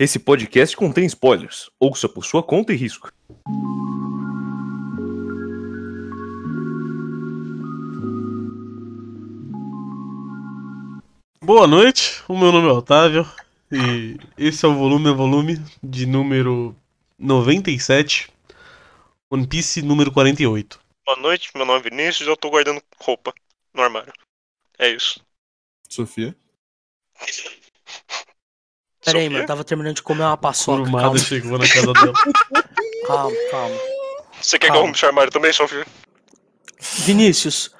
Esse podcast contém spoilers. Ouça por sua conta e risco. Boa noite, o meu nome é Otávio e esse é o volume a volume de número 97, One Piece número 48. Boa noite, meu nome é Vinícius e eu tô guardando roupa no armário. É isso. Sofia? Pera aí, Sofia? mano, eu tava terminando de comer uma paçoca. Kurumada Calma, chegou na casa dela. calma, calma. Você quer que eu Calma. arrume seu armário também, Sofia? Vinícius,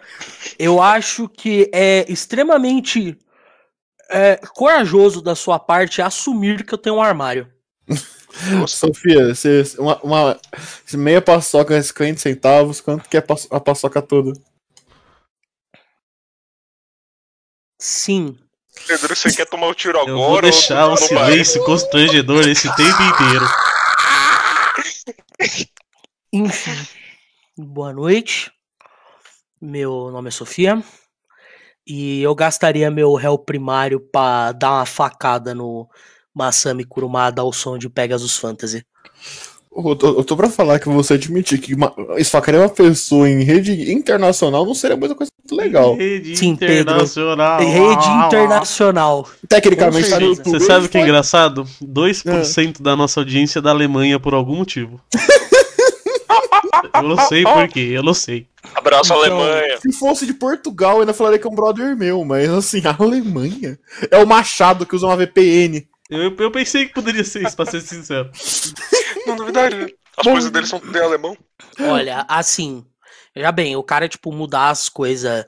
eu acho que é extremamente é, corajoso da sua parte assumir que eu tenho um armário. Sofia, você, uma, uma meia paçoca, 50 centavos, quanto que é a paçoca toda? Sim. Pedro, você quer tomar o tiro agora? Eu vou ou deixar o não vai? silêncio constrangedor esse tempo inteiro. Enfim. Boa noite. Meu nome é Sofia. E eu gastaria meu réu primário pra dar uma facada no Masami Kurumada ao som de Pegasus Fantasy. Eu tô, eu tô pra falar que você admitir que uma, esfacaria uma pessoa em rede internacional não seria muita coisa muito legal. Rede Sim, Pedro. internacional. Rede internacional. Tecnicamente Com tá no certeza. YouTube. Você sabe o que é engraçado? 2% da nossa audiência é da Alemanha por algum motivo. eu não sei por quê, eu não sei. Abraço, Então, Alemanha. Se fosse de Portugal, eu ainda falaria que é um brother meu, mas assim, a Alemanha é o Machado que usa uma VPN. Eu, eu pensei que poderia ser isso, pra ser sincero. Não duvidaria. As Bom. coisas deles são tudo em alemão. Olha, assim, já bem, o cara, tipo, mudar as coisas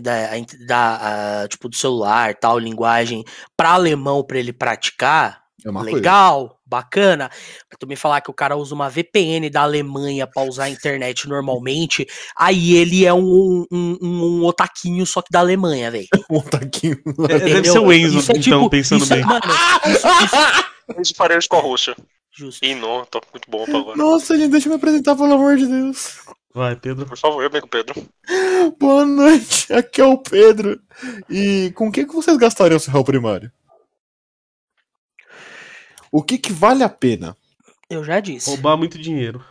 da, da, ah, tipo, do celular, tal, linguagem, pra alemão pra ele praticar, É uma coisa. legal, bacana. Mas tu me falar que o cara usa uma VPN da Alemanha pra usar a internet normalmente, aí ele é um, um, um, um otaquinho só que da Alemanha, velho. Um taquinho. É, deve ser o Enzo, Isso é então, tipo- pensando isso é- bem. Mano, isso, isso, isso com a Rússia. justo. Ih, não, tá muito bom pra agora. Nossa, gente, deixa eu me apresentar, pelo amor de Deus. Vai, Pedro. Por favor, eu bem com o Pedro. Boa noite, aqui é o Pedro. E com o que, que vocês gastariam seu réu primário? O que que vale a pena? Eu já disse. Roubar muito dinheiro.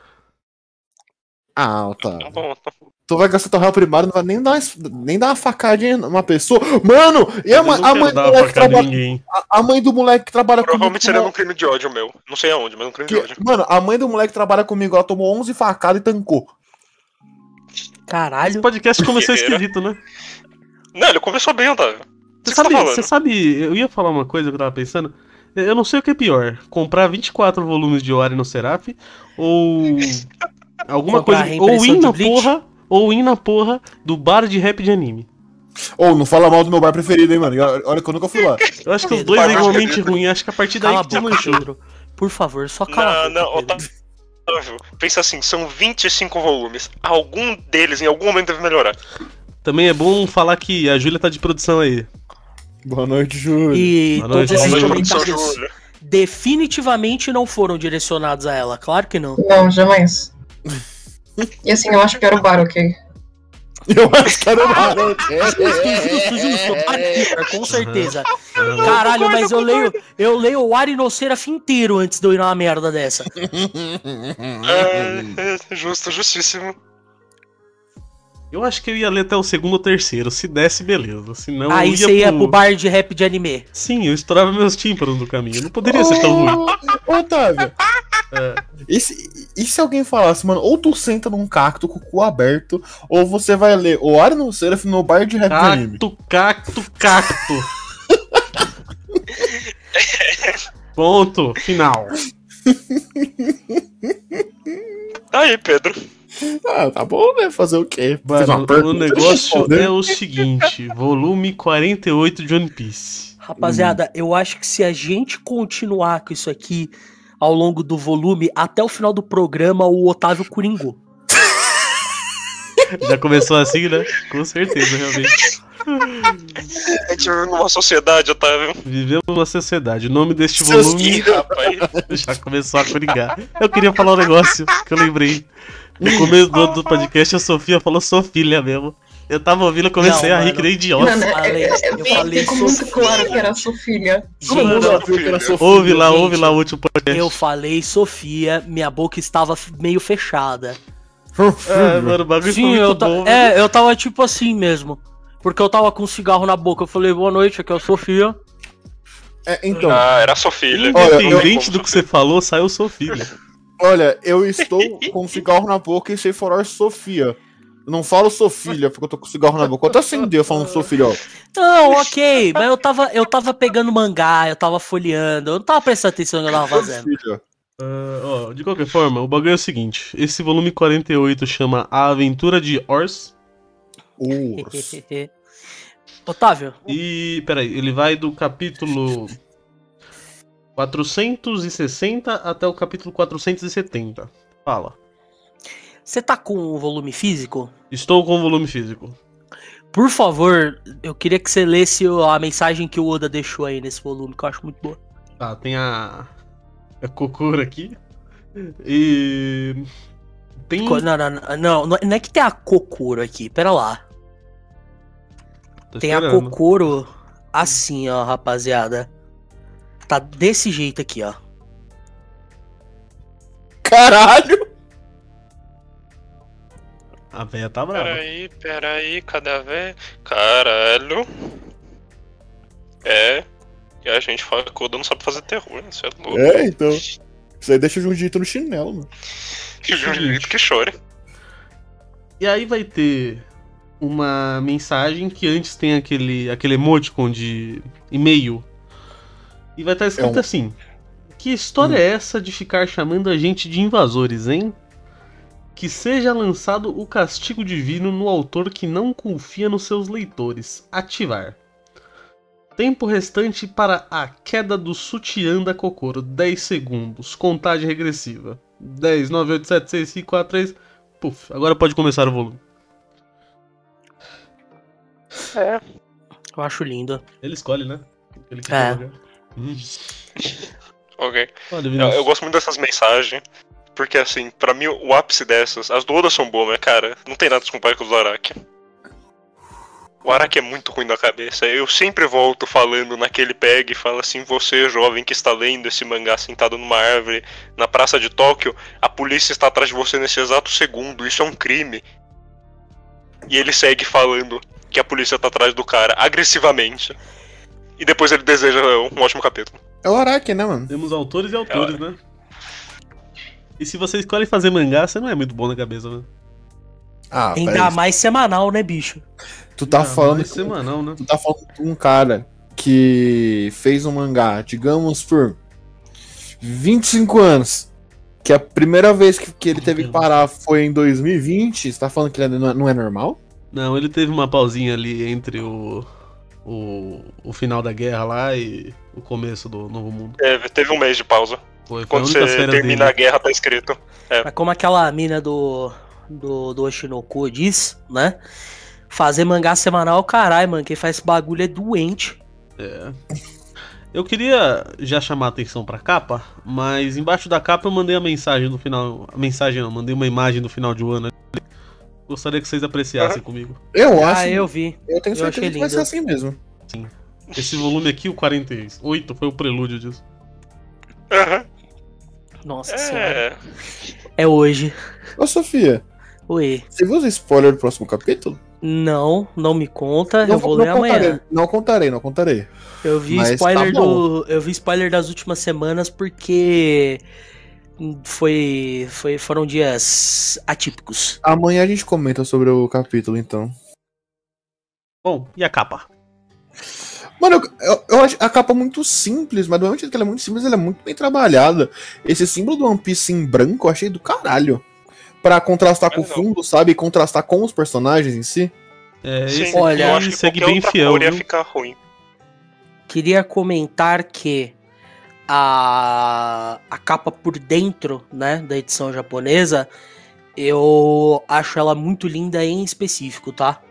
Ah, tá. Tá bom, tá bom. Tu vai gastar teu réu primário, não vai nem dar, uma- nem dar uma facadinha numa pessoa. Mano, e a, ma- a mãe do moleque trabalha, a, a mãe do moleque que trabalha Provavelmente comigo. seria tomou- num crime de ódio meu. Não sei aonde, mas num crime de que- ódio. mano, a mãe do moleque que trabalha comigo, ela tomou 11 facadas e tancou. Esse Caralho. podcast começou esquisito, né? Não, ele começou bem, Otávio. Você sabe, tá você sabe, eu ia falar uma coisa que eu tava pensando. Eu não sei o que é pior, comprar 24 volumes de Ori no Seraph ou alguma Comprar coisa, ou ir na Bleach? porra, ou ir na porra do bar de rap de anime. Ou não fala mal do meu bar preferido, hein, mano. Olha que eu nunca fui lá. Eu acho que os dois é igualmente ruim, acho que a partir daí Cala a que boca. Pedro. Por favor, só cala Não, a não, boca, Pedro. Otávio. Pensa assim, são 25 volumes. Algum deles em algum momento deve melhorar. Também é bom falar que a Júlia tá de produção aí. Boa noite, Júlio. E Boa noite, todos esses noite, comentários definitivamente não foram direcionados a ela, claro que não. Não, jamais. E assim, eu acho que era o bar, ok? Eu acho que era uma Justo, justo, justo. Parceira, com certeza. Caralho, mas eu leio, eu leio o Arinosseraf inteiro antes de eu ir numa merda dessa. É, é, justo, justíssimo. Eu acho que eu ia ler até o segundo ou terceiro, se desse, beleza. Senão Aí eu você ia pro bar de rap de anime. Sim, eu estourava meus tímpanos no caminho. Não poderia ser tão ruim. Ô, Otávio. É. E se, e se alguém falasse, mano, ou tu senta num cacto com o cu aberto, ou você vai ler o Ari no Seraph no bar de rap de anime. Cacto, cacto, cacto. Ponto, final. Aí, Pedro. Ah, tá bom, né? Fazer o quê? Mano, o negócio é o seguinte: volume 48 de One Piece. Rapaziada, eu acho que se a gente continuar com isso aqui ao longo do volume, até o final do programa, o Otávio coringou. Já começou assim, né? Com certeza, realmente. A gente vive numa sociedade, Otávio. Vivemos numa sociedade. O nome deste Seus volume Ih, rapaz. já começou a coringar. Eu queria falar um negócio que eu lembrei. No começo do, do podcast, a Sofia falou Sofia mesmo. Eu tava ouvindo, eu comecei Não, a rir que nem idiota. Mano, é, falei- é, é, eu falei ficou muito Sofia. claro que era sua filha. Gente. Sofia. Ouve lá, Gente, ouve lá o último podcast. eu falei Sofia, minha boca estava meio fechada. É, mano, o bagulho foi Sim, muito eu, ta- bom. é, eu tava tipo assim mesmo. Porque eu tava com um cigarro na boca. Eu falei, boa noite, aqui é a Sofia. É, então, Ah, era sua filha. Olha, Independente do que você falou, saiu sua filha. olha, eu estou com um cigarro na boca e sei falar Sofia. Eu não falo Sofia porque eu tô com cigarro na boca. Eu até acendi eu falando Sofia, ó. Não, ok, mas eu tava, eu tava pegando mangá, eu tava folheando, eu não tava prestando atenção no que eu tava fazendo. Ó, de qualquer forma, o bagulho é o seguinte: esse volume 48 chama A Aventura de Ors. Urs. Otávio, E, peraí, ele vai do capítulo 460 até o capítulo 470. Fala. você tá com o volume físico? Estou com o volume físico. Por favor, eu queria que você lesse a mensagem que o Oda deixou aí nesse volume, que eu acho muito boa. Tá, tem a. A Kokura aqui. E. Tem. Não, não, não, não, não é que tem a Kokoro aqui, pera lá. Tô Tem a esperando. Kokoro assim, ó, rapaziada. Tá desse jeito aqui, ó. Caralho! A véia tá brava. Peraí, peraí, cadê a véia? Caralho. É. E a gente fala que o Oda não sabe fazer terror, né? Você é louco. É, então. Isso aí deixa o Jujito no chinelo, mano. Que Jujutsu que chore. E aí vai ter uma mensagem que antes tem aquele, aquele emoticon de e-mail. E vai estar escrito É um- assim: Que história é essa de ficar chamando a gente de invasores, hein? Que seja lançado o castigo divino no autor que não confia nos seus leitores. Ativar. Tempo restante para a queda do sutiã da Kokoro. 10 segundos. Contagem regressiva. 10, 9, 8, 7, 6, 5, 4, 3. Puf, agora pode começar o volume. É. Eu acho lindo. Ele escolhe, né? Ele quer É. Ok. Eu, eu gosto muito dessas mensagens. Porque, assim, pra mim, o ápice dessas, as do Oda são boas, mas, cara, não tem nada a se comparar com os do Araki. O Araki é muito ruim da cabeça. Eu sempre volto falando naquele peg e falo assim: você, jovem que está lendo esse mangá sentado numa árvore na praça de Tóquio, a polícia está atrás de você nesse exato segundo. Isso é um crime. E ele segue falando que a polícia tá atrás do cara agressivamente. E depois ele deseja um ótimo capítulo. É o Araki, né, mano? Temos autores e autores, né? E se você escolhe fazer mangá, você não é muito bom na cabeça, né? Ah, Ainda peraí. mais semanal, né, bicho? Tu tá Ah, falando. semanal, né? Tu tá falando de um cara que fez um mangá, digamos, por 25 anos. Que a primeira vez que, que ele teve que parar foi em 2020. Você tá falando que ele não é, não é normal? Não, ele teve uma pausinha ali entre o, o, o final da guerra lá e o começo do Novo Mundo. Teve, teve um mês de pausa. Foi, foi a Quando você termina a dele. guerra, tá escrito. Mas como aquela mina do, do, do Oshinoku diz, né? Fazer mangá semanal, caralho, mano. Quem faz esse bagulho é doente. É. Eu queria já chamar a atenção pra capa, mas embaixo da capa eu mandei a mensagem no final. A mensagem não, mandei uma imagem no final de um ano. Gostaria que vocês apreciassem comigo. Eu acho. Ah, eu vi. eu tenho eu certeza achei que vai ser assim mesmo. Esse volume aqui, o 48, foi o prelúdio disso. Aham. Nossa senhora. É. É hoje. Ô, Sofia, Oi. você viu os spoiler do próximo capítulo? Não, não me conta. eu vou não ler contarei, amanhã. não contarei, não contarei. Eu vi Mas spoiler tá do. Eu vi spoiler das últimas semanas porque foi, foi foram dias atípicos. Amanhã a gente comenta sobre o capítulo, então. Bom, e a capa? Mano, eu, eu, eu acho a capa muito simples, mas do mesmo jeito que ela é muito simples, ela é muito bem trabalhada. Esse símbolo do One Piece em branco eu achei do caralho. Pra contrastar com o É, não. fundo, sabe? E contrastar com os personagens em si. É, Sim, esse olha, eu acho que segue bem outra fiel, cor ia ficar ruim. Queria comentar que a, a capa por dentro, né, da edição japonesa, eu acho ela muito linda em específico, tá?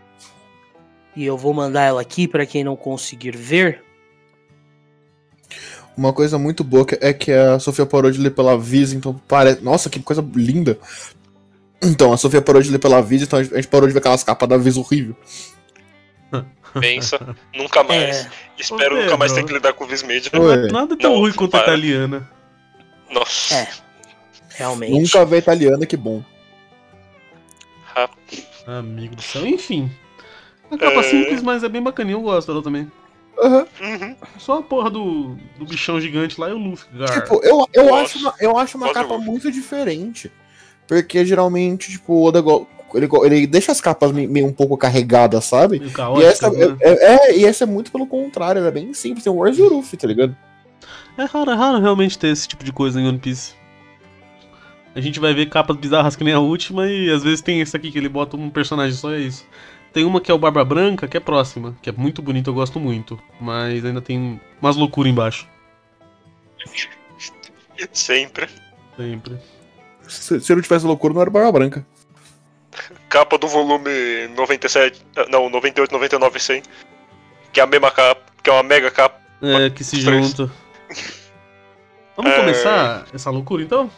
E eu vou mandar ela aqui pra quem não conseguir ver. Uma coisa muito boa é que a Sofia parou de ler pela Visa, então parece. Nossa, que coisa linda! Então, a Sofia parou de ler pela Viz, então a gente parou de ver aquelas capas da Viz horrível. Pensa, nunca mais. É, Espero Ô, nunca mais ter que lidar com o Vismedia. Oi. Nada tão Não, ruim quanto a italiana. Nossa. É. realmente. Nunca vê italiana, que bom. Amigo do céu. Enfim. A capa É. simples, mas é bem bacaninha. Eu gosto dela também. Aham. Uhum. Só a porra do, do bichão gigante lá e o Luffy. Gar. Tipo, eu, eu, acho uma, eu acho uma capa muito. muito diferente. Porque geralmente, tipo, o Oda ele, ele deixa as capas me- meio um pouco carregadas, sabe? Meio E caótica, essa, né? é, é- e essa é muito pelo contrário, ela é bem simples, tem o Wars e o Luffy, tá ligado? É raro, é raro realmente ter esse tipo de coisa em One Piece. A gente vai ver capas bizarras que nem a última e às vezes tem esse aqui que ele bota um personagem só, é isso. Tem uma que é o Barba Branca, que é próxima, que é muito bonita, eu gosto muito. Mas ainda tem umas loucuras embaixo. Sempre. Sempre. Se, se eu não tivesse loucura, não era Barba Branca. Capa do volume 97. ah, Não, 98, 99 100. Que é a mesma capa. Que é uma mega capa. É, que se junta. Vamos É. começar essa loucura então?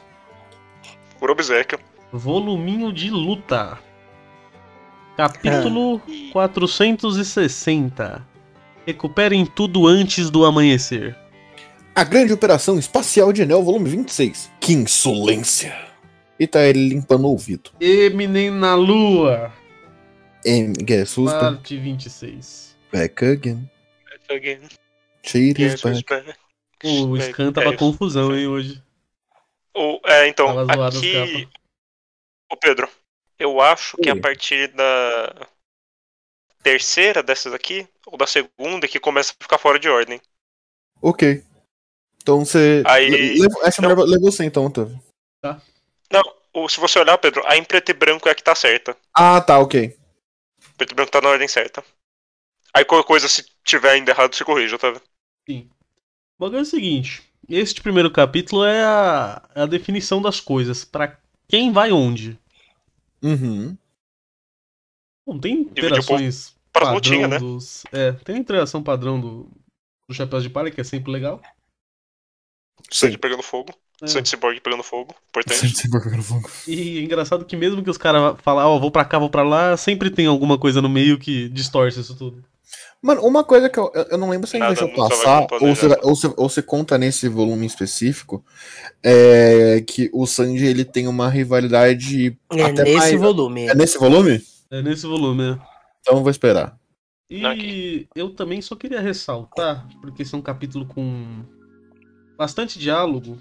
Por obsequio. Voluminho de luta. Capítulo 460. Recuperem tudo antes do amanhecer. A Grande Operação Espacial de Enel, volume 26. Que insolência! E tá ele limpando o ouvido. Eminem na lua. É, que é susto. Parte 26. Back again. Again. Cheat is Yes, back. respect. O É, Scan é tava isso. confusão, hein, hoje. O- é, então, aqui. Ô Pedro, eu acho que a Oi. partir da terceira dessas aqui, ou da segunda, que começa a ficar fora de ordem. Ok. Então você. Aí- le- leva- Essa mulher levou você então, Otávio. Não, o- se você olhar, Pedro, a em preto e branco é a que tá certa. Ah, tá, ok. Preto e branco tá na ordem certa. Aí qualquer coisa, se tiver ainda errado, se corrija, tá vendo? Sim. O bagulho é o seguinte. Este primeiro capítulo é a, é a definição das coisas. Pra quem vai onde. Uhum. Bom, tem interações Para padrão lutinha, né? dos... É, tem a interação padrão do, do Chapéus de Palha, que é sempre legal. Sandy pegando fogo. É. Sandy Cyborg pegando fogo. Importante. E é engraçado que mesmo que os caras falam, ó, vou pra cá, vou pra lá, sempre tem alguma coisa no meio que distorce isso tudo. Mano, uma coisa que eu, eu não lembro se a gente Nada, deixou passar, ou você, planejamento. ou, você, ou você conta nesse volume específico, é que o Sanji ele tem uma rivalidade. É até nesse mais- volume. É nesse volume? É nesse volume, né? Então eu vou esperar. E eu também só queria ressaltar, porque esse é um capítulo com bastante diálogo,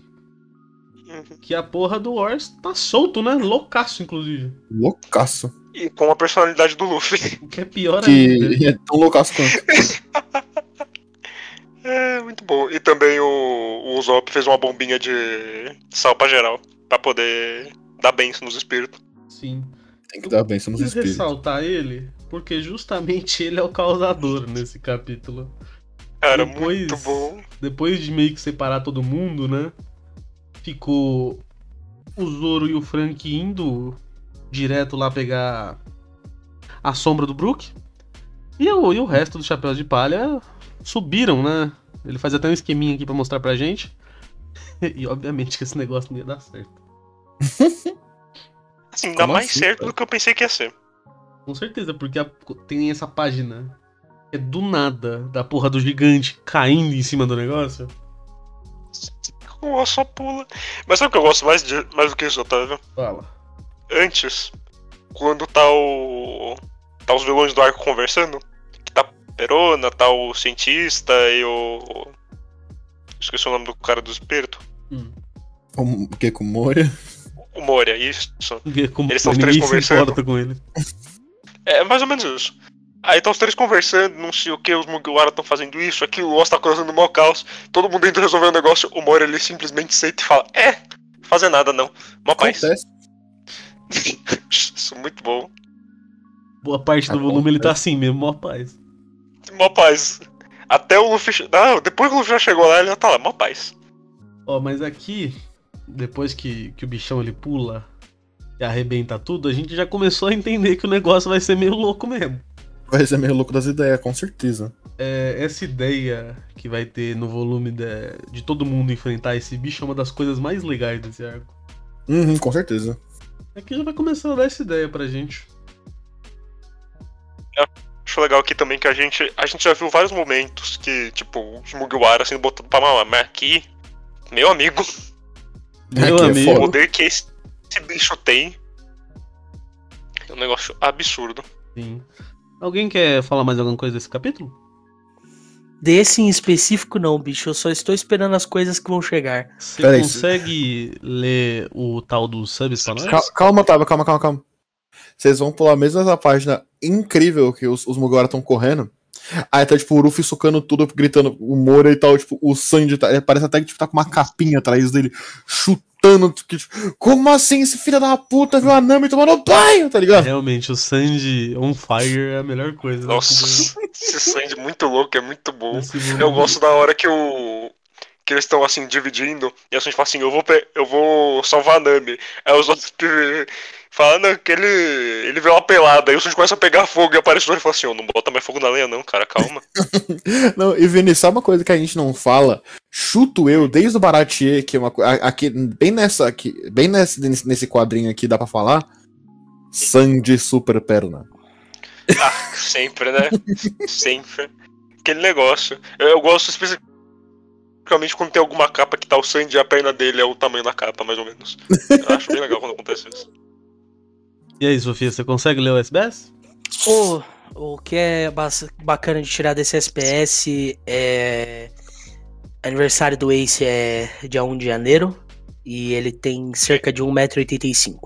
Uhum. que a porra do Wars tá solto, né? Loucaço, inclusive. Loucaço. E com a personalidade do Luffy. O que é pior ainda. Que é tão loucaço quanto. É, muito bom. E também o, o Usopp fez uma bombinha de sal pra geral. Pra poder dar benção nos espíritos. Sim. Tem que dar bem, somos Quis espíritos. ressaltar ele, porque justamente ele é o causador nesse capítulo. Cara, Depois- muito bom. Depois de meio que separar todo mundo, né? Ficou o Zoro e o Frank indo direto lá pegar a sombra do Brook. E o, e o resto dos chapéus de palha subiram, né? Ele faz até um esqueminha aqui pra mostrar pra gente. E obviamente que esse negócio não ia dar certo. Assim, dá mais assim, certo cara? do que eu pensei que ia ser. Com certeza, porque a- tem essa página. É do nada da porra do gigante caindo em cima do negócio. Ué, só pula. Mas sabe o que eu gosto mais, de, mais do que isso, Otávio? Fala. Antes, quando tá o. tá os vilões do arco conversando, que tá a Perona, tá o cientista e o. Esqueci o nome do cara do espírito. Hum. O que com Moria? O Moria, isso. Como Eles são os três conversando. com ele. É mais ou menos isso. Aí tá os três conversando, não sei o que, os Mugiwara estão fazendo isso, aquilo, o Oz tá causando o maior caos, todo mundo indo resolver o negócio, o Moria ele simplesmente senta e fala, é, fazer nada não, uma paz. Isso, muito bom. Boa parte do volume ele tá assim mesmo, mó paz. Mó paz. Até o Luffy. Ah, depois que o Luffy já chegou lá, ele já tá lá, mó paz. Ó, mas aqui, depois que, que o bichão ele pula e arrebenta tudo, a gente já começou a entender que o negócio vai ser meio louco mesmo. Vai ser meio louco das ideias, com certeza. É, essa ideia que vai ter no volume de, de todo mundo enfrentar esse bicho é uma das coisas mais legais desse arco. Uhum, com certeza. Aqui já vai começar a dar essa ideia pra gente. Acho legal aqui também que a gente. A gente já viu vários momentos que, tipo, os Mugiwara sendo botado pra mamar, mas aqui, meu amigo, Meu Aqui é amigo. o foda. poder que esse, esse bicho tem é um negócio absurdo. Sim. Alguém quer falar mais alguma coisa desse capítulo? Desse em específico, não, bicho. Eu só estou esperando as coisas que vão chegar. Você Pera aí, consegue ler o tal dos subs pra nós? Cal- Calma, Otávio, calma, calma, calma. Vocês vão pular mesmo essa página incrível que os, os Mugiwara estão correndo. Aí tá, tipo, o Ruffy socando tudo, gritando o Mora e tal, tipo, o Sanji tá, parece até que tipo, tá com uma capinha atrás dele, chutando, tipo, tipo, como assim esse filho da puta viu a Nami tomando banho, tá ligado? Realmente, o Sanji on fire é a melhor coisa. né, Nossa, que esse sangue muito louco, é muito bom. Eu gosto da hora que o. Que eles estão assim, dividindo, e a gente fala assim, eu vou, pe- eu vou salvar a Nami. Aí os outros falando que ele. ele vê uma pelada, aí o Sanji começa a pegar fogo e aparece o outro e fala assim, "Ô, não bota mais fogo na lenha, não, cara, calma. Não, e Vini, sabe uma coisa que a gente não fala? Chuto eu, desde o Baratier, que é uma coisa. Aqui, bem nessa aqui, bem nesse, nesse quadrinho aqui dá pra falar. Sanji Super Perna. ah, sempre, né? sempre. Aquele negócio. Eu, eu gosto especificamente quando tem alguma capa que tá o Sanji e a perna dele é o tamanho da capa, mais ou menos. Eu acho bem legal quando acontece isso. E aí, Sofia, você consegue ler o SBS? O, o que é bacana de tirar desse SPS é. Aniversário do Ace é dia 1 de janeiro. E ele tem cerca de 1,85m.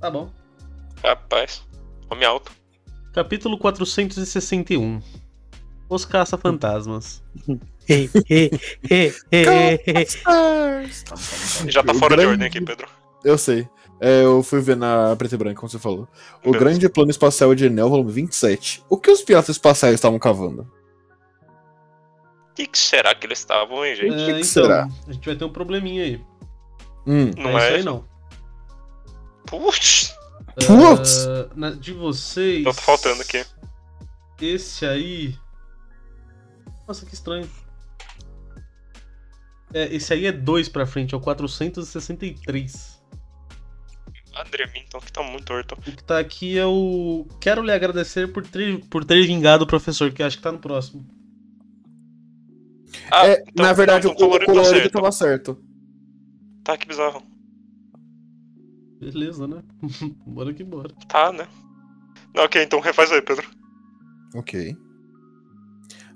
Tá bom. Rapaz, homem alto. Capítulo 461. Os caça-fantasmas. Já tá fora de ordem aqui, Pedro. Eu sei. É, eu fui ver na preto e branco, como você falou. O Beleza. Grande Plano Espacial de Enel, volume 27. O que os piratas espaciais estavam cavando? O que, que será que eles estavam, hein, gente? É, que então, será? a gente vai ter um probleminha aí. Hum, Não é isso é? aí não. Putz, Putz! Ah, na- de vocês. só tá faltando aqui. Esse aí. Nossa, que estranho. É, esse aí é 2 pra frente, é o 463. André Minton, que tá muito torto. O que tá aqui é o. Quero lhe agradecer por ter, por ter vingado o professor, que acho que tá no próximo. Ah, é, então- na verdade, então o, o colorido colorido certo. tava certo. Tá, que bizarro. Beleza, né? bora que bora. Tá, né? Não, ok, então refaz aí, Pedro. Ok.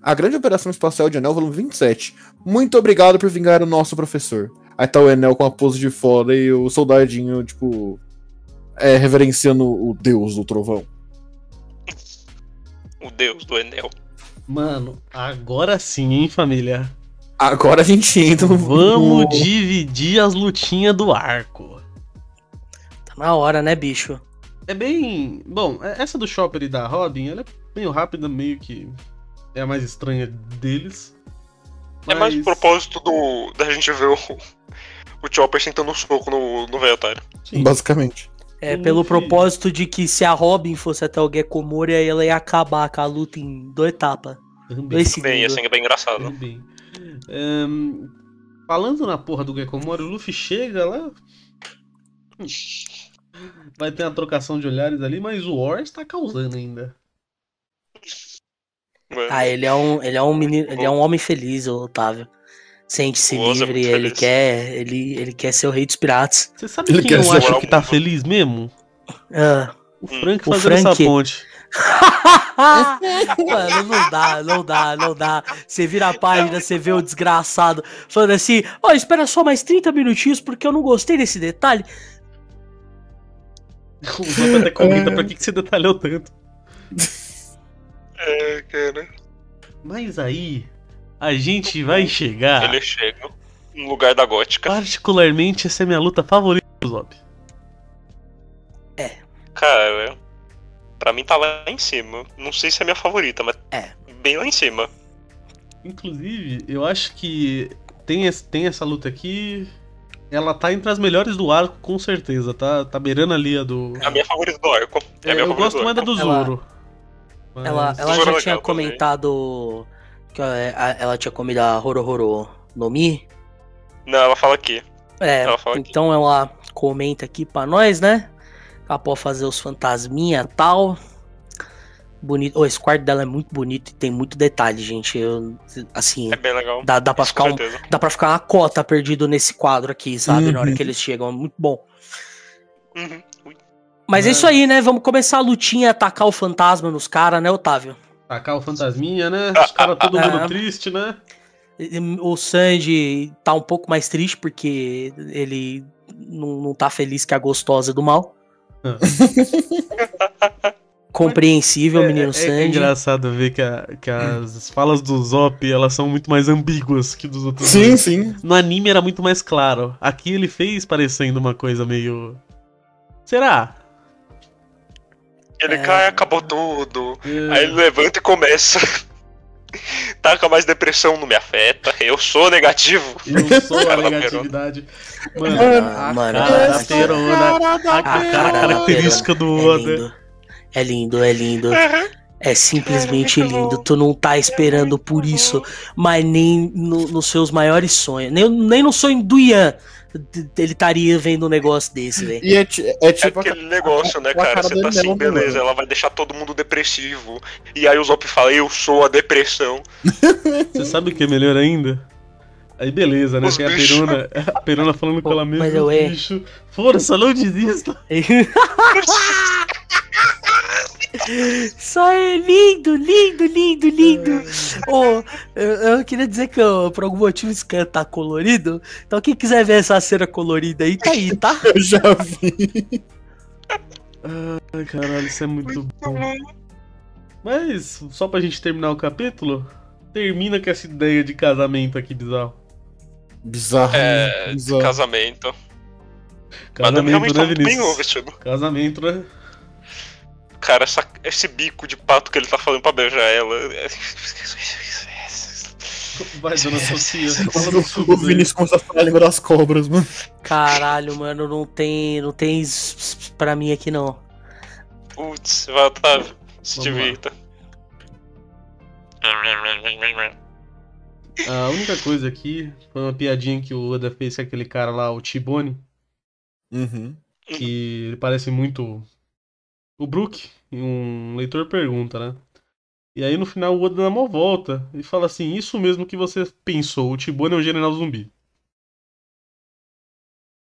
A Grande Operação Espacial de Enel, volume 27. Muito obrigado por vingar o nosso professor. Aí tá o Enel com a pose de fora e o soldadinho, tipo. É, reverenciando o deus do trovão. O deus do Enel. Mano, agora sim, hein, família? Agora a gente entra no. Vamos no- dividir as lutinhas do arco. Tá na hora, né, bicho? É bem. Bom, é- essa do Chopper e da Robin, ela é meio rápida, meio que. É a mais estranha deles. É mais o Mas- propósito do, da gente ver o, o Chopper sentando um soco no, no velho otário. Sim. Basicamente. É pelo propósito de que se a Robin fosse até o Gekomori, aí ela ia acabar com a luta em duas etapas. Também. Dois assim é bem engraçado. Também. Ahn, falando na porra do Gekomori, o Luffy chega lá. Vai ter uma trocação de olhares ali, mas o War está causando ainda. Mano, Ah, ele é um, ele é um menino, ele é um homem feliz, o Otávio. Sente-se O é livre, muito ele feliz. quer, ele, ele quer ser o rei dos piratas. Você sabe Ele quem quer eu acho o que tá mundo. feliz mesmo? Ah. O Hum. Frank O fazendo essa Frank. ponte. Mano, não dá, não dá, não dá. Você vira a página, você vê o desgraçado falando assim: Ó, espera só mais 30 minutinhos porque eu não gostei desse detalhe. O Zop até comenta pra que, que você detalhou tanto. é, cara. Mas aí, a gente vai chegar. Ele chega no lugar da gótica. Particularmente, essa é a minha luta favorita do Zop. Cara, pra mim tá lá em cima. Não sei se é minha favorita, mas É. bem lá em cima. Inclusive, eu acho que tem, esse- tem essa luta aqui. Ela tá entre as melhores do arco, com certeza. Tá, tá beirando ali a do. É a minha favorita do arco. É É, minha eu gosto mais da do Ela- Zoro. Mas- Ela, ela Zoro é já legal tinha também. comentado que é, ela tinha comido a Horohoro no Mi. Não, ela fala aqui. É, Ela fala aqui. então ela comenta aqui pra nós, né? Ela pode fazer os fantasminha e tal. Bonito. Oh, esse quarto dela é muito bonito e tem muito detalhe, gente. Eu, assim, É bem legal. dá, dá, pra Isso, ficar um, dá pra ficar uma cota perdido nesse quadro aqui, sabe? Na hora Uhum. que eles chegam. É muito bom. Uhum. Mas é isso aí, né? Vamos começar a lutinha, atacar o fantasma nos caras, né, Otávio? Tacar o fantasminha, né? Ah, Os caras todo ah, mundo ah. triste, né? O Sanji tá um pouco mais triste porque ele não, não tá feliz que a gostosa do mal. Compreensível, É- menino é, é Sanji. engraçado ver que, a- que as falas do Zop, elas são muito mais ambíguas que dos outros. Sim, dois. sim. No anime era muito mais claro. Aqui ele fez parecendo uma coisa meio. Será? Ele É. cai, acabou tudo. É, Aí ele levanta e começa. Taca mais depressão, não me afeta. Eu sou negativo. Eu sou a negatividade. Mano, Mano, a mano, cara da Perona. A cara característica do É Oda. É lindo, é lindo. É simplesmente É lindo. bom. Tu não tá esperando por isso, mas nem no- nos seus maiores sonhos. Nem, nem no sonho do Ian ele estaria vendo um negócio desse, velho. E é, é É tipo. aquele negócio, né, a cara? cara Você tá assim, beleza, ela vai deixar todo mundo depressivo. E aí o Zop fala, eu sou a depressão. Você sabe o que é melhor ainda? Aí beleza, né? Os Tem a. Perona, a Perona falando com ela mesma. os way. bichos, Força, não desista. Só é lindo, lindo, lindo, lindo. Ô, eu, eu queria dizer que eu, por algum motivo esse canto tá colorido. Então quem quiser ver essa cena colorida aí, tá aí, tá? Eu já vi. Ai, caralho, isso é muito bom. Mas, só pra gente terminar o capítulo, termina com essa ideia de casamento aqui bizarro. Bizarro. É, bizarro. casamento. Casamento, realmente né, muito Vinícius? Casamento, né? Cara, essa- esse bico de pato que ele tá falando pra beijar ela. Vai, dona Sofia. O, Vinícius começou a falar a língua das cobras, mano. Caralho, mano, não tem, não tem pra mim aqui não. Putz, vai, Otávio. Se Vamos lá. divirta. A única coisa aqui foi uma piadinha que o Oda fez com aquele cara lá, o Tibone, Uhum. que ele parece muito o Brook, um leitor pergunta, né? E aí no final o Oda dá uma volta e fala assim, isso mesmo que você pensou, o Tibone é um general zumbi.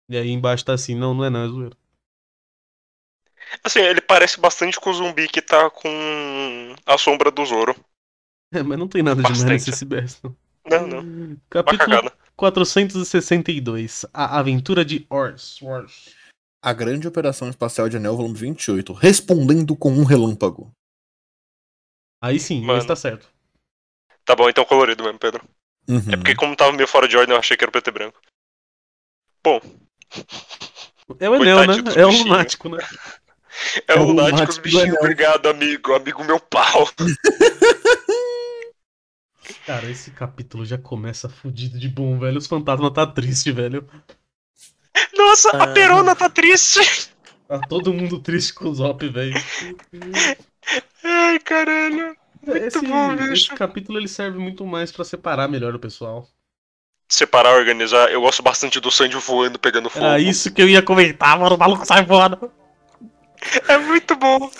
E aí embaixo tá assim, não, não é não, é zoeira. Assim, ele parece bastante com o zumbi que tá com a sombra do Zoro. É, mas não tem nada demais Bastante. nesse CBS, não. Não, não. Capítulo cagada. 462, A Aventura de Ors. Ors. A Grande Operação Espacial de Anel, volume 28. Respondendo com um relâmpago. Aí sim, Mano. mas tá certo. Tá bom, então colorido mesmo, Pedro. Uhum. É porque como tava meio fora de ordem, eu achei que era preto e branco. Bom, É o Enel, né? Coitadinho dos É o bichinhos. lunático, né? é, É o o lunático bichinhos. anel. Obrigado, amigo. Amigo meu pau. Cara, esse capítulo já começa fudido de bom, velho. Os fantasmas tá triste, velho. Nossa, Ah. a Perona tá triste. Tá todo mundo triste com o Zop, velho. Ai, caralho. Esse, bom, esse bicho. capítulo ele serve muito mais pra separar melhor o pessoal. Separar, organizar. Eu gosto bastante do Sandy voando, pegando fogo. Era isso que eu ia comentar, mano. O maluco sai voando. É muito bom.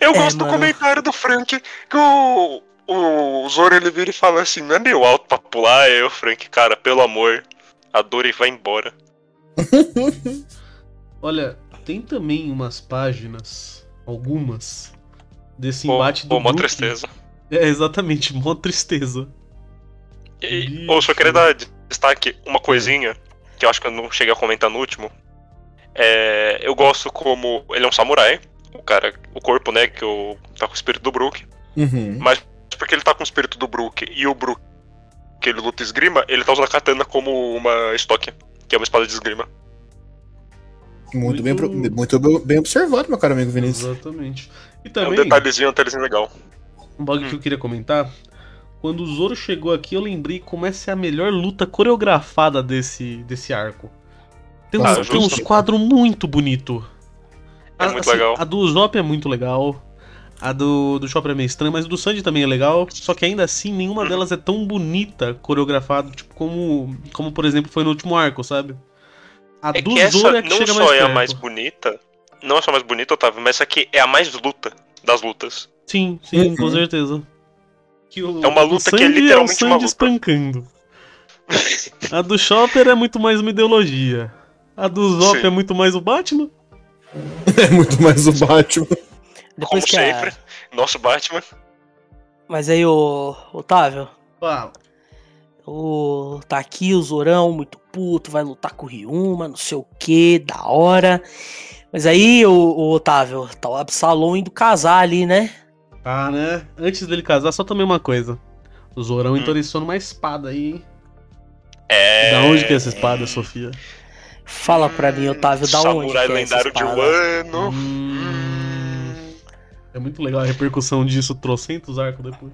Eu É, gosto do mano. comentário do Frank que o, o Zoro ele vira e fala assim: não é meio alto pra pular? É eu, Frank, cara, pelo amor. A dor e vai embora. Olha, tem também umas páginas, algumas, desse embate do pô, mó tristeza. É, exatamente, mó tristeza. E, ou só queria dar destaque uma coisinha que eu acho que eu não cheguei a comentar no último. É, eu gosto como ele é um samurai, o cara, o corpo, né, que o, tá com o espírito do Brook. Uhum. Porque ele tá com o espírito do Brook e o Brook, que ele luta esgrima, ele tá usando a katana como uma estoque, que é uma espada de esgrima. Muito, bem, pro- Muito- muito bem observado, meu caro amigo Vinícius. Exatamente. E É um também, detalhezinho, um detalhezinho legal. um bagulho que eu queria comentar. Quando o Zoro chegou aqui, eu lembrei como essa é a melhor luta coreografada desse, desse arco. Tem uns, Ah, tem uns quadros muito bonitos. É muito legal. A do Zop é muito legal. A do, do Chopper é meio estranha, mas a do Sanji também é legal. Só que ainda assim, nenhuma delas é tão bonita, coreografada, tipo, como, como por exemplo foi no último arco, sabe? A É do que essa Zoro é que não chega só mais é a mais bonita, não é só a mais bonita, Otávio, mas essa aqui é a mais luta das lutas. Sim, sim, Uhum. com certeza. Que o, É uma luta que é Sandy literalmente o Sandy uma luta. espancando. A do Chopper é muito mais uma ideologia. A do Zop Sim. é muito mais o Batman. É muito mais o Batman. Depois Como que a- sempre. Nosso Batman. Mas aí, ô, Otávio, Fala. o... tá aqui o Zorão, muito puto, vai lutar com o Ryuma, não sei o que, da hora. Mas aí, ô, ô, Otávio, tá o Absalom indo casar ali, né? Ah, né? Antes dele casar, só também uma coisa. O Zorão Hum. entornou uma espada aí, hein? É. Da onde que é essa espada, Sofia? Fala pra mim, Otávio, da onde Samurai que é essa lendário de espada? Wano. Hum, É muito legal a repercussão disso, trocentos arcos depois.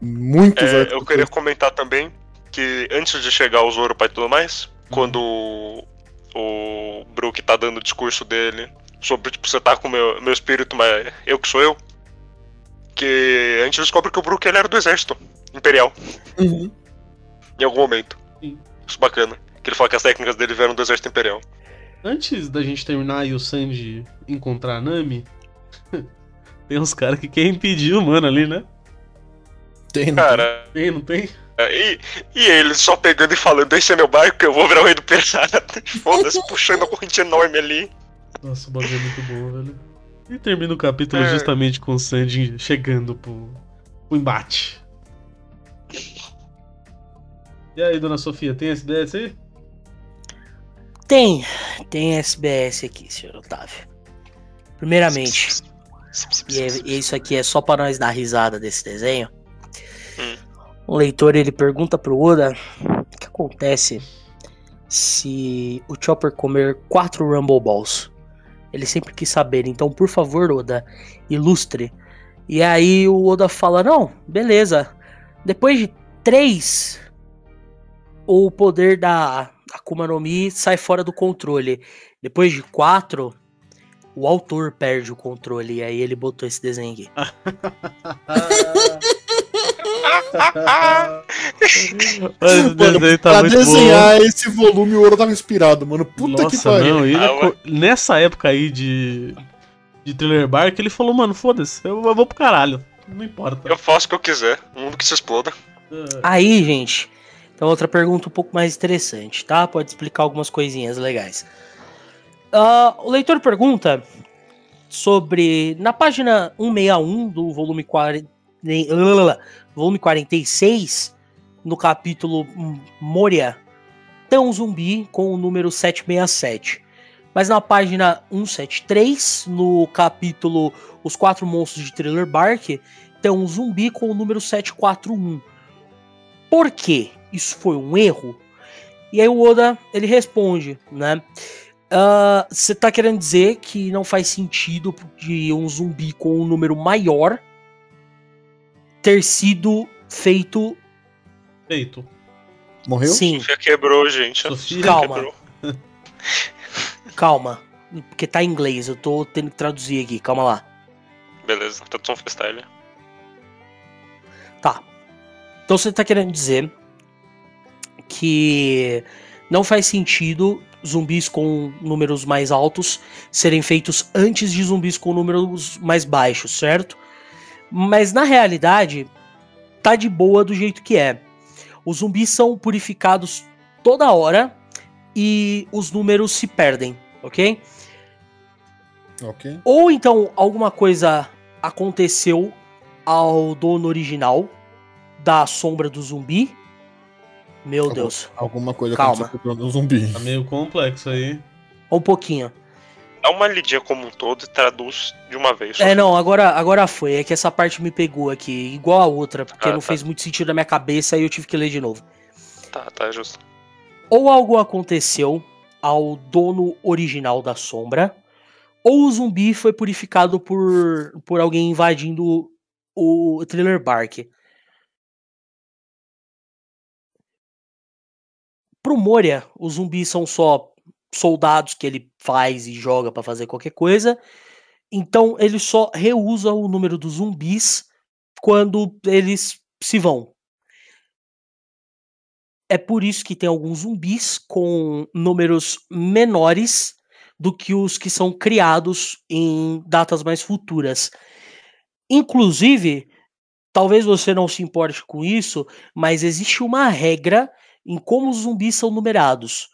Muitos É, arcos eu queria comentar também que antes de chegar o Zoro e tudo mais, quando o, o Brook tá dando o discurso dele sobre, tipo, você tá com meu, meu espírito, mas eu que sou eu. Que a gente descobre que o Brook ele era do exército imperial, Uhum. em algum momento. Sim. Isso bacana. Que ele fala que as técnicas dele vieram do exército imperial. Antes da gente terminar e o Sanji encontrar a Nami, tem uns caras que querem impedir o mano ali, né? Tem, né? Cara, Tem, não tem? e, e ele só pegando e falando: Esse é meu barco, eu vou virar o rei do pirata. Foda-se, puxando a corrente enorme ali. Nossa, o bagulho é muito bom, velho. E termina o capítulo É. justamente com o Sanji chegando pro, pro embate. E aí, dona Sofia, tem SBS aí? Tem, tem SBS aqui, senhor Otávio. Primeiramente, e, é- e isso aqui é só pra nós dar risada desse desenho. Hum. O leitor ele pergunta pro Oda o que acontece se o Chopper comer quatro Rumble Balls. Ele sempre quis saber, então por favor, Oda, ilustre. E aí o Oda fala: Não, beleza. Depois de três, o poder da Akuma no Mi sai fora do controle. Depois de quatro, o autor perde o controle. E aí ele botou esse desenho aqui. Mano, desenho tá pra muito desenhar esse volume, o ouro tava inspirado, mano. bom. Puta que Nossa, pariu. não, ele Ah, é co- nessa época aí de, de Thriller Bark, ele falou, mano, foda-se, eu, eu vou pro caralho. Não importa. Eu faço o que eu quiser, o mundo que se exploda. Ah, Aí, gente, então outra pergunta um pouco mais interessante, tá? Pode explicar algumas coisinhas legais. Ah, o leitor pergunta sobre. Na página 161 do volume 40, volume 46, no capítulo Moria, tem um zumbi com o número 767. Mas na página 173, no capítulo Os Quatro Monstros de Thriller Bark, tem um zumbi com o número 741. Por quê? Isso foi um erro? E aí o Oda, ele responde, né? Ah, Você tá querendo dizer que não faz sentido de um zumbi com um número maior ter sido feito... feito. Morreu? Sim, Sofia quebrou, gente. Sofia Calma. quebrou. calma. Porque tá em inglês, eu tô tendo que traduzir aqui, calma lá. Beleza, tradução freestyle. Tá. Então você tá querendo dizer que não faz sentido zumbis com números mais altos serem feitos antes de zumbis com números mais baixos, certo? Mas na realidade, tá de boa do jeito que é. Os zumbis são purificados toda hora e os números se perdem, ok? Ok. Ou então alguma coisa aconteceu ao dono original da sombra do zumbi. Meu Algum- Deus. Alguma coisa Calma. aconteceu com o zumbi. Tá meio complexo aí. Um pouquinho. Dá uma lidinha como um todo e traduz de uma vez. É, não, agora, agora foi. É que essa parte me pegou aqui, igual a outra, porque Ah, não tá. fez muito sentido na minha cabeça e eu tive que ler de novo. Tá, tá, justo. Ou algo aconteceu ao dono original da sombra, ou o zumbi foi purificado por, por alguém invadindo o Thriller Bark. Pro Moria, os zumbis são só soldados que ele faz e joga pra fazer qualquer coisa. Então ele só reusa o número dos zumbis quando eles se vão. É por isso que tem alguns zumbis com números menores do que os que são criados em datas mais futuras. Inclusive, talvez você não se importe com isso, mas existe uma regra em como os zumbis são numerados.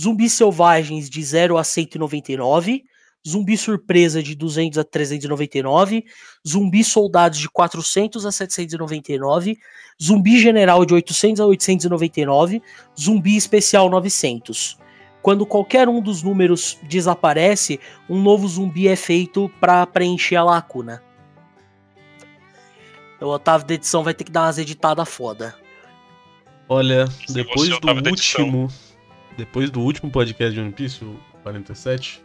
Zumbis selvagens de 0 a 199, zumbi surpresa de 200 a 399, zumbi soldados de 400 a 799, zumbi general de 800 a 899, zumbi especial 900. Quando qualquer um dos números desaparece, um novo zumbi é feito para preencher a lacuna. O Otávio da edição vai ter que dar umas editadas foda. Olha, Se depois do último. Depois do último podcast de One Piece, o 47,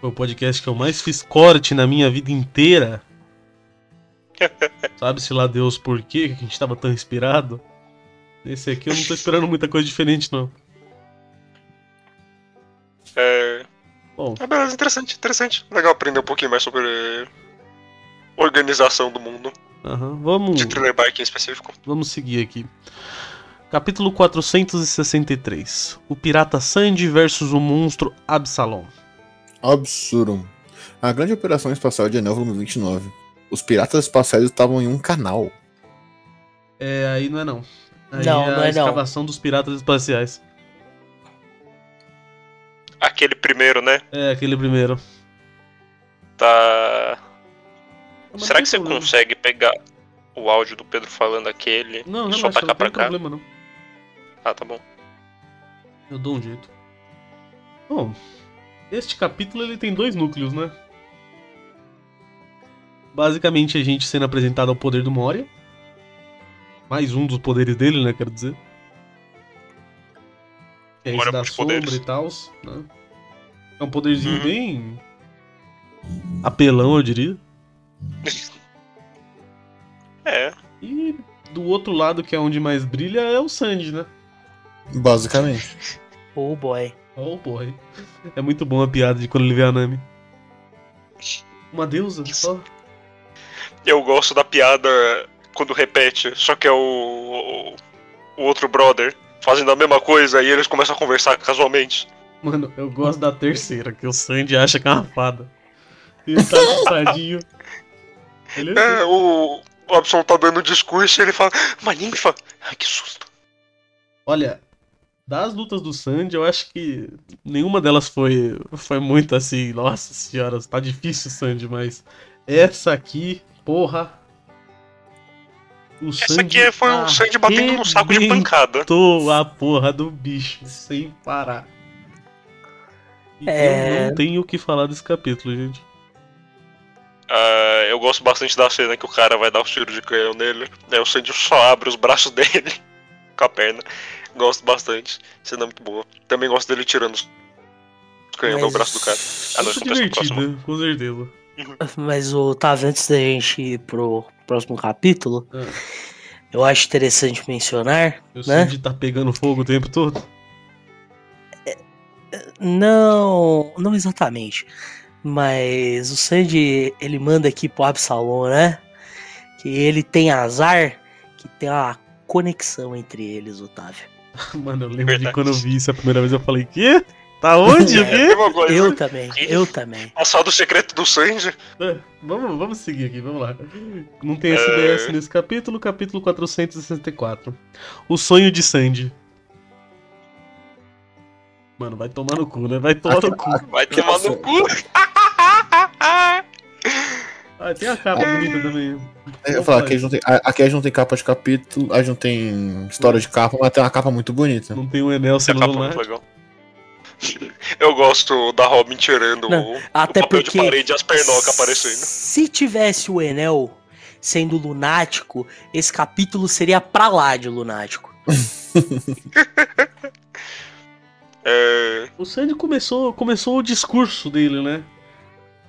foi o podcast que eu mais fiz corte na minha vida inteira. Sabe-se lá Deus por quê que a gente tava tão inspirado? Nesse aqui eu não tô esperando muita coisa diferente, não. É... Bom, Ah, beleza, interessante, interessante. Legal aprender um pouquinho mais sobre organização do mundo, aham, vamos, de Thriller Bike em específico. vamos seguir aqui. Capítulo 463. O pirata Sandy versus o monstro Absalom. Absurdo. A grande operação espacial de Enel volume 29. Os piratas espaciais estavam em um canal. É, aí não é não. Aí Não, é não a é não. escavação dos piratas espaciais. Aquele primeiro, né? É, aquele primeiro. Tá. Mas Será não que você problema. consegue pegar o áudio do Pedro falando aquele Não, e só relaxa, não tacar pra tem cá? problema não. Ah, tá bom. Eu dou um jeito. Bom, este capítulo ele tem dois núcleos, né? Basicamente a gente sendo apresentado ao poder do Moria. Mais um dos poderes dele, né? Quero dizer. Que é esse da sombra poderes. e tal. Né? É um poderzinho Uhum. bem. apelão, eu diria. É. E do outro lado, que é onde mais brilha, é o Sandy, né? Basicamente. Oh boy. Oh boy. É muito bom a piada de quando ele vê a Nami. Uma deusa? Ó. Eu gosto da piada quando repete, só que é o, o outro brother fazendo a mesma coisa e eles começam a conversar casualmente. Mano, eu gosto da terceira, que o Sandy acha que é uma fada. Ele tá assustadinho. Ele É, o, o Absol tá dando discurso e ele fala, uma ninfa? Ai, que susto. Olha, das lutas do Sandy, eu acho que nenhuma delas foi, foi muito assim. Nossa senhora, tá difícil, Sandy, mas essa aqui, porra. O Essa aqui foi o Sandy batendo no saco de pancada. arrebentou a porra do bicho sem parar. E É. Eu não tenho o que falar desse capítulo, gente. Ah, eu gosto bastante da cena que o cara vai dar o tiro de canhão nele. Aí o Sandy só abre os braços dele com a perna. Gosto bastante. Cena muito boa. Também gosto dele tirando os canhão do Mas- braço do cara. Ah, não, no próximo. divertido, com certeza. Mas, Otávio, antes da gente ir pro próximo capítulo, Ah. eu acho interessante mencionar, O né? Sandy tá pegando fogo o tempo todo. Não, não exatamente. Mas o Sandy, ele manda aqui pro Absalom, né? Que ele tem azar, que tem uma conexão entre eles, Otávio. Mano, eu lembro Verdade. de quando eu vi isso a primeira vez, eu falei, quê? Tá onde? O É, coisa. Eu também, eu também. Passado secreto do Sandy. É, Vamos, vamos seguir aqui, vamos lá. Não tem É. SBS nesse capítulo, capítulo 464. O sonho de Sandy. Mano, vai tomar no cu, né? Vai tomar no cu. Vai tomar no cu. Ah, tem a capa bonita também. Eu ia falar, aqui a, gente não tem, aqui a gente não tem capa de capítulo, a gente não tem história de capa, mas tem uma capa muito bonita. Não tem o Enel sendo capa é muito lunático. legal. Eu gosto da Robin tirando Não, o, Até o papel porque de parede e as pernocas aparecendo. se tivesse o Enel sendo lunático, esse capítulo seria pra lá de lunático. É, O Sandy começou, começou o discurso dele, né?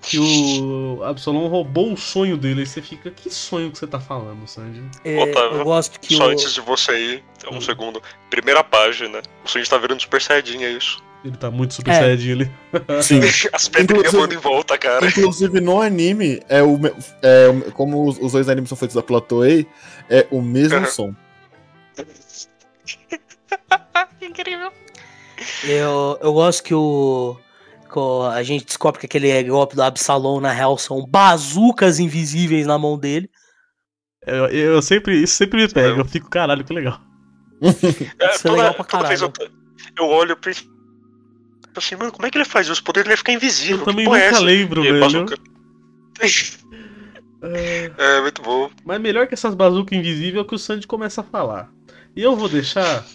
Que o Absalom roubou o sonho dele. Aí você fica, que sonho que você tá falando, Sandy? É, Otávio, eu gosto que só o, antes de você ir, um Hum. segundo. Primeira página. O Sandy tá virando super saiyajin, é isso. Ele tá muito super É. saiyajin ali. Sim. As pedrinhas voando em volta, cara. Inclusive no anime, é o, é, o- como os, os dois animes são feitos da Platoei, é o mesmo Aham. som. incrível. Eu, eu gosto que o. o- a gente descobre que aquele golpe do Absalom, na real, são bazucas invisíveis na mão dele. Eu, eu sempre, isso sempre me pega. Eu fico, caralho, que legal. É, Isso é legal pra vez eu, eu olho e penso assim, mano, como é que ele faz? Os poderes dele ficar invisível. Eu também é nunca essa? lembro, E velho. bazuca. É, É, muito bom. Mas melhor que essas bazucas invisíveis é o que o Sandy começa a falar. E eu vou deixar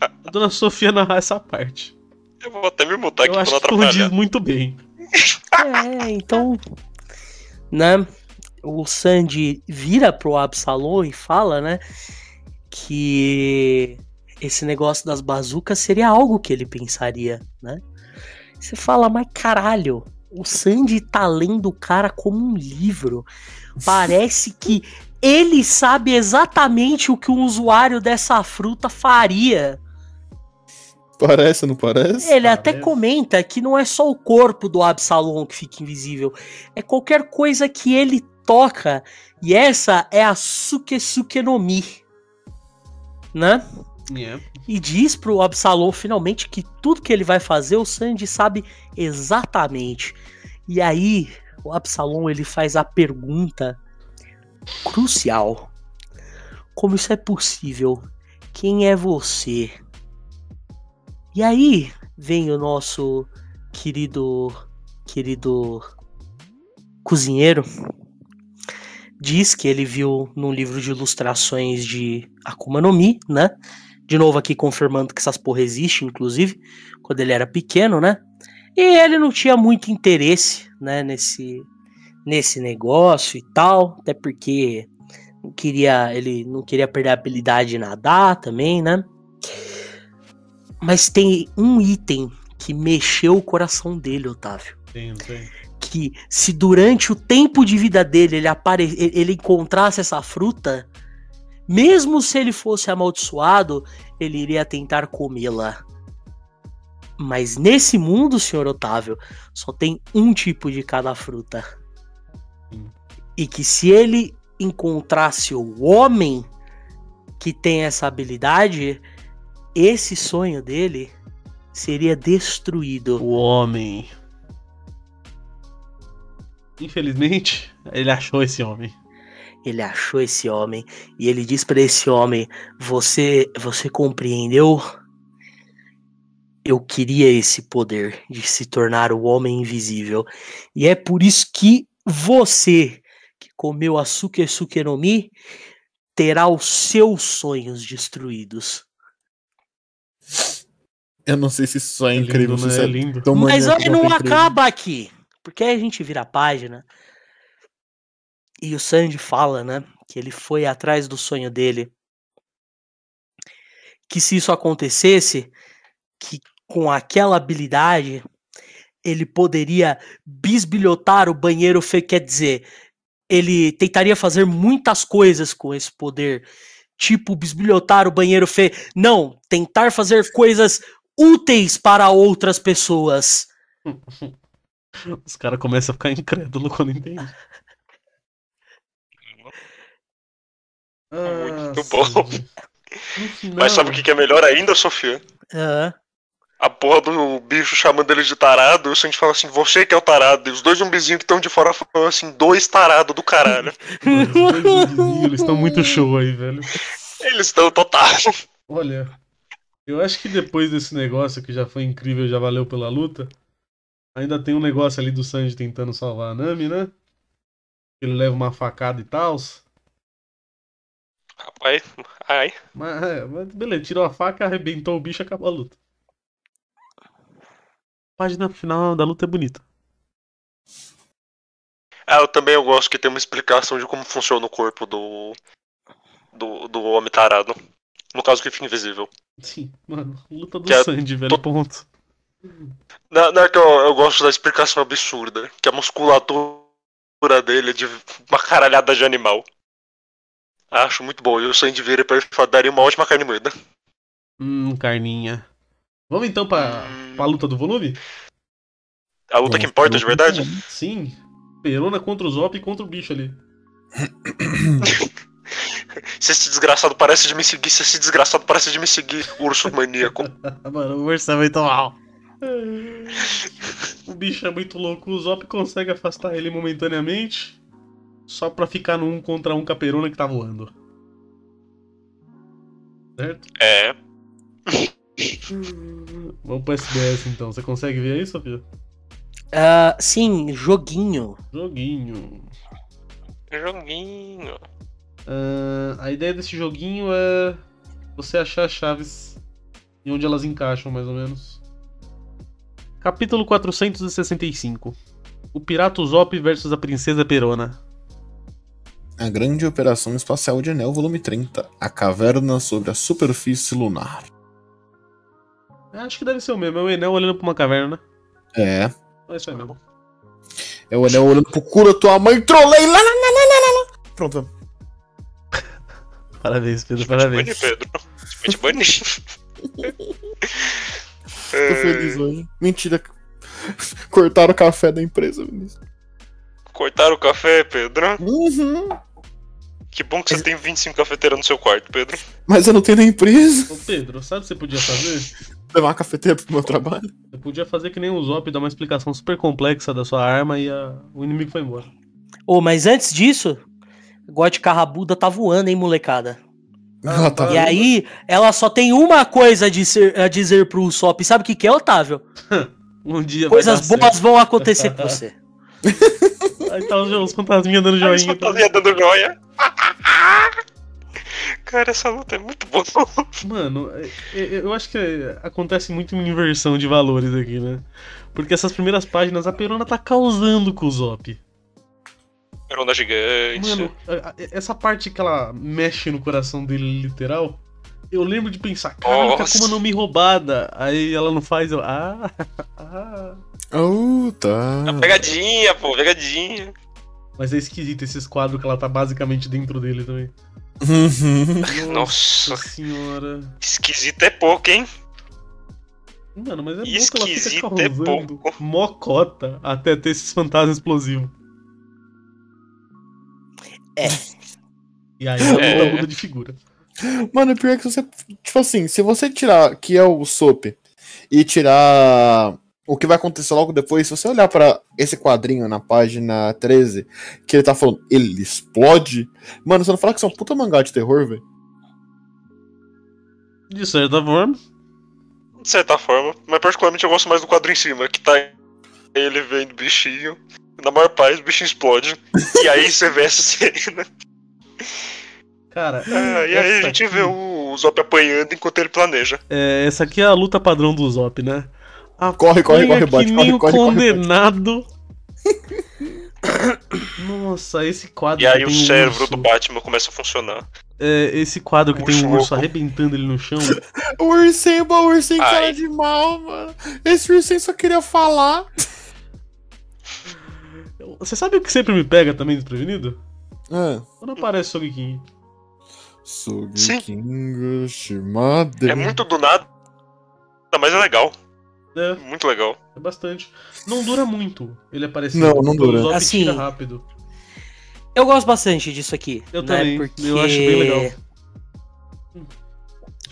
a dona Sofia narrar essa parte. Eu vou até me mutar aqui eu pra acho não que corrigiu atrapalhar. muito bem. É, então. Né? O Sandy vira pro Absalom e fala, né? Que esse negócio das bazucas seria algo que ele pensaria, né? Você fala, mas caralho, o Sandy tá lendo o cara como um livro. Parece que ele sabe exatamente o que um usuário dessa fruta faria. Parece, não parece? Ele até Parece. comenta que não é só o corpo do Absalom que fica invisível, é qualquer coisa que ele toca. E essa é a Sukesuke no Mi. Né? É. E diz pro Absalom finalmente que tudo que ele vai fazer o Sandy sabe exatamente. E aí o Absalom ele faz a pergunta crucial: Como isso é possível? Quem é você? E aí vem o nosso querido querido cozinheiro diz que ele viu num livro de ilustrações de Akuma no Mi, né? De novo aqui confirmando que essas porra existem, inclusive, quando ele era pequeno, né? E ele não tinha muito interesse, né, nesse nesse negócio e tal, até porque queria, ele não queria perder a habilidade de nadar também, né? Mas tem um item que mexeu o coração dele, Otávio Tem, tem. que se durante o tempo de vida dele ele, apare... ele ele encontrasse essa fruta, mesmo se ele fosse amaldiçoado, ele iria tentar comê-la. Mas nesse mundo, senhor Otávio, só tem um tipo de cada fruta. Sim. E que se ele encontrasse o homem que tem essa habilidade, esse sonho dele seria destruído. O homem. Infelizmente, ele achou esse homem. Ele achou esse homem e ele diz para esse homem: "Você, você compreendeu? Eu queria esse poder de se tornar o homem invisível. E é por isso que você que comeu a Sukesuke no Mi terá os seus sonhos destruídos." Eu não sei se isso só é, É lindo, incrível, né? se isso É é lindo. tão Mas maníaco aí não quanto incrível. acaba aqui. Porque aí a gente vira a página. E o Sandy fala, né? Que ele foi atrás do sonho dele. Que se isso acontecesse, que com aquela habilidade, ele poderia bisbilhotar o banheiro fe... Quer dizer, ele tentaria fazer muitas coisas com esse poder. Tipo, bisbilhotar o banheiro fe... Não, tentar fazer coisas úteis para outras pessoas. Os caras começam a ficar incrédulos quando entendem. Muito Ah, bom. No final- Mas sabe o que é melhor ainda, Sofia? Aham. A porra do bicho chamando ele de tarado, e o Sandy fala assim, você que é o tarado. E os dois zumbizinhos que estão de fora falam assim, dois tarados do caralho. Os dois Eles estão muito show aí, velho. Eles estão total. Olha, eu acho que depois desse negócio que já foi incrível, já valeu pela luta, ainda tem um negócio ali do Sanji tentando salvar a Nami, né? Ele leva uma facada e tal. Ai, ai. Mas, é, mas beleza, tirou a faca, arrebentou o bicho e acabou a luta. A página final da luta é bonita. Ah, eu também eu gosto que tem uma explicação de como funciona o corpo do. do, do homem tarado. No caso que fica invisível. Sim, mano, luta do Que é Sanji, velho, to- ponto. Não, não é que eu, eu gosto da explicação absurda, que a musculatura dele é de uma caralhada de animal. Acho muito bom. E o Sandy vira pra ele e daria uma ótima carne moída. Hum, carninha. Vamos então pra, Hum. Pra luta do volume? A luta que importa de verdade? Sim. Perona contra o Zop e contra o bicho ali. Se esse desgraçado parece de me seguir, se esse desgraçado parece de me seguir, urso maníaco. Mano, o urso é muito mal. O bicho é muito louco. O Zop consegue afastar ele momentaneamente. Só pra ficar no um contra um com a perona que tá voando. Certo? É. Vamos pro SBS então. Você consegue ver aí, Sofia? Ah, sim, joguinho. Joguinho. Joguinho. Ah, a ideia desse joguinho é você achar as chaves e onde elas encaixam, mais ou menos. Capítulo 465 O Pirata Zop versus a Princesa Perona. A Grande Operação Espacial de Enel, volume 30. A Caverna sobre a Superfície Lunar. Acho que deve ser o mesmo. É o Enel olhando pra uma caverna, né? É. É isso aí mesmo. É o Enel olhando pro cu da tua mãe, trolei lá, lá, lá, lá, lá, lá. Pronto. Parabéns, Pedro, Bane, parabéns. Pedro. Te bane. Tô feliz hoje. Mentira. Cortaram o café da empresa, Vinícius. Cortaram o café, Pedro. Uhum. Que bom que você tem 25 cafeteiras no seu quarto, Pedro. Mas eu não tenho na empresa. Ô Pedro, sabe o que você podia fazer? Levar uma cafeteira pro meu trabalho. Você podia fazer que nem o Zop, dar uma explicação super complexa da sua arma e a- o inimigo foi embora. Ô, mas antes disso, God Carrabuda tá voando, hein, molecada? Ah, tá. E aí, ela só tem uma coisa a dizer, a dizer pro Usopp. Sabe o que, que é, Otávio? Um dia Coisas boas vão acontecer com você. certo. Aí tá os, os fantasminhas dando joinha. só tá dando joia. Cara, essa luta é muito boa. Mano, é- é- eu acho que é- acontece muito uma inversão de valores aqui, né? Porque essas primeiras páginas, a Perona tá causando com o Zop. Perona gigante. Mano, a- a- essa parte que ela mexe no coração dele, literal, eu lembro de pensar, caraca, Nossa. como não me roubada. Aí ela não faz, eu. Ah, ah. Oh, tá. Pegadinha, pô, pegadinha. Mas é esquisito esses quadros que ela tá basicamente dentro dele também. Uhum. Nossa. senhora. Esquisito é pouco, hein? Mano, mas é bom que ela fica Esquisito é pouco. mocota até ter esses fantasmas explosivos. É. E aí a luta É. muda de figura. Mano, pior que você. Tipo assim, se você tirar que é o Soap e tirar o que vai acontecer logo depois, se você olhar pra esse quadrinho na página 13, que ele tá falando, ele explode. Mano, você não fala que isso é um puta mangá de terror, velho? De certa forma. De certa forma. Mas particularmente eu gosto mais do quadro em cima, que tá ele vendo o bichinho. Na maior paz, o bichinho explode. e aí você vê essa cena. Cara, Ah, e aí a gente aqui- vê o Zop apanhando enquanto ele planeja. é, essa aqui é a luta padrão do Zop, né? Corre, corre, corre, bate, que corre, nem o corre, corre, condenado. Nossa, esse quadro E aí o cérebro urso, do Batman começa a funcionar. é, esse quadro que tem um Urso louco. arrebentando ele no chão. O ursinho, o ursinho Ai. cara de mal, mano. Esse ursinho só queria falar. Você sabe o que sempre me pega também desprevenido? Ah. Quando aparece o King. Sim. Sugikingo Shimade. É muito do nada, mas é legal. É, Muito legal. é bastante. Não dura muito ele aparecer. Não, não dura. Zop Assim, tira rápido. Eu gosto bastante disso aqui. Eu né? também, Porque eu acho bem legal.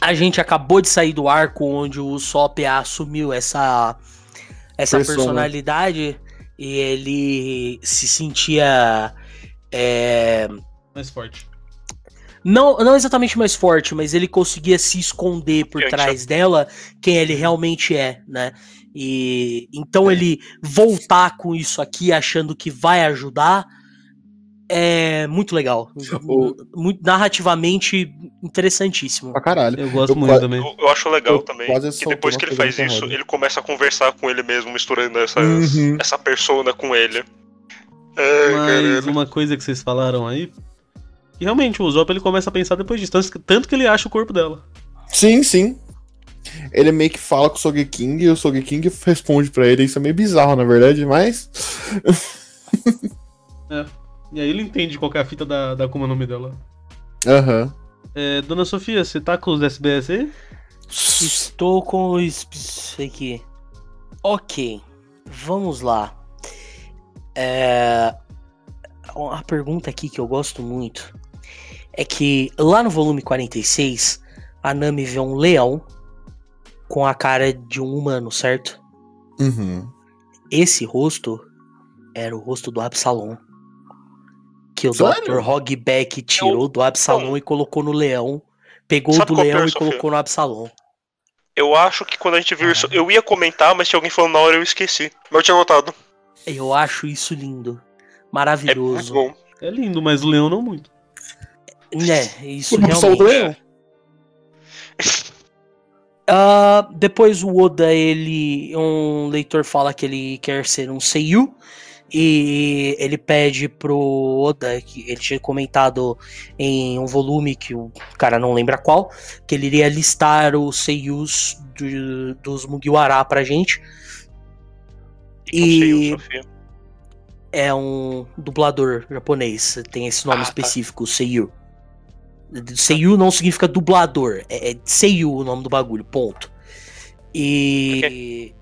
A gente acabou de sair do arco onde o Sop assumiu essa, essa Persona. personalidade e ele se sentia. é, Mais forte. Não, não exatamente mais forte, mas ele conseguia se esconder por Gente, trás dela quem ele realmente é, né? E então ele voltar com isso aqui achando que vai ajudar é muito legal. O- Muito narrativamente interessantíssimo. Pra caralho. Eu gosto Eu muito também. Eu, eu acho legal Eu também. Que depois que ele faz isso, ele começa a conversar com ele mesmo, misturando essas, Uhum. essa persona com ele. Ai, Mas caralho. uma coisa que vocês falaram aí. E realmente, o Zop ele começa a pensar depois disso. Tanto que- Tanto que ele acha o corpo dela. Sim, sim. Ele meio que fala com o Sogeking e o Sogeking responde pra ele. Isso é meio bizarro, na verdade, mas. E aí ele entende qual que é a fita da, da Akuma no Mi dela. Aham. É, Dona Sofia, você tá com os SBS aí? Estou com o isso aqui. Ok, vamos lá. É... A pergunta aqui que eu gosto muito é que lá no volume 46, a Nami vê um leão com a cara de um humano, certo? Uhum. Esse rosto era o rosto do Absalom. Que o Sério? Dr. Hogback tirou do Absalom e colocou no leão. Pegou Sabe do é leão e colocou no Absalom. Eu acho que quando a gente viu isso, eu ia comentar, mas tinha alguém falando na hora eu esqueci. Mas eu tinha notado. Eu acho isso lindo. É muito Maravilhoso. bom. É lindo, mas o leão não muito. Né, isso O realmente. Ah, depois o Oda, ele. Um leitor fala que ele quer ser um Seiyu. E ele pede pro Oda, que ele tinha comentado em um volume que o cara não lembra qual, que ele iria listar os Seiyus do- dos Mugiwara pra gente. E é um dublador japonês, tem esse nome Ah, tá. específico, Seiyu. Seiyu não significa dublador, é, é Seiyu o nome do bagulho, ponto. E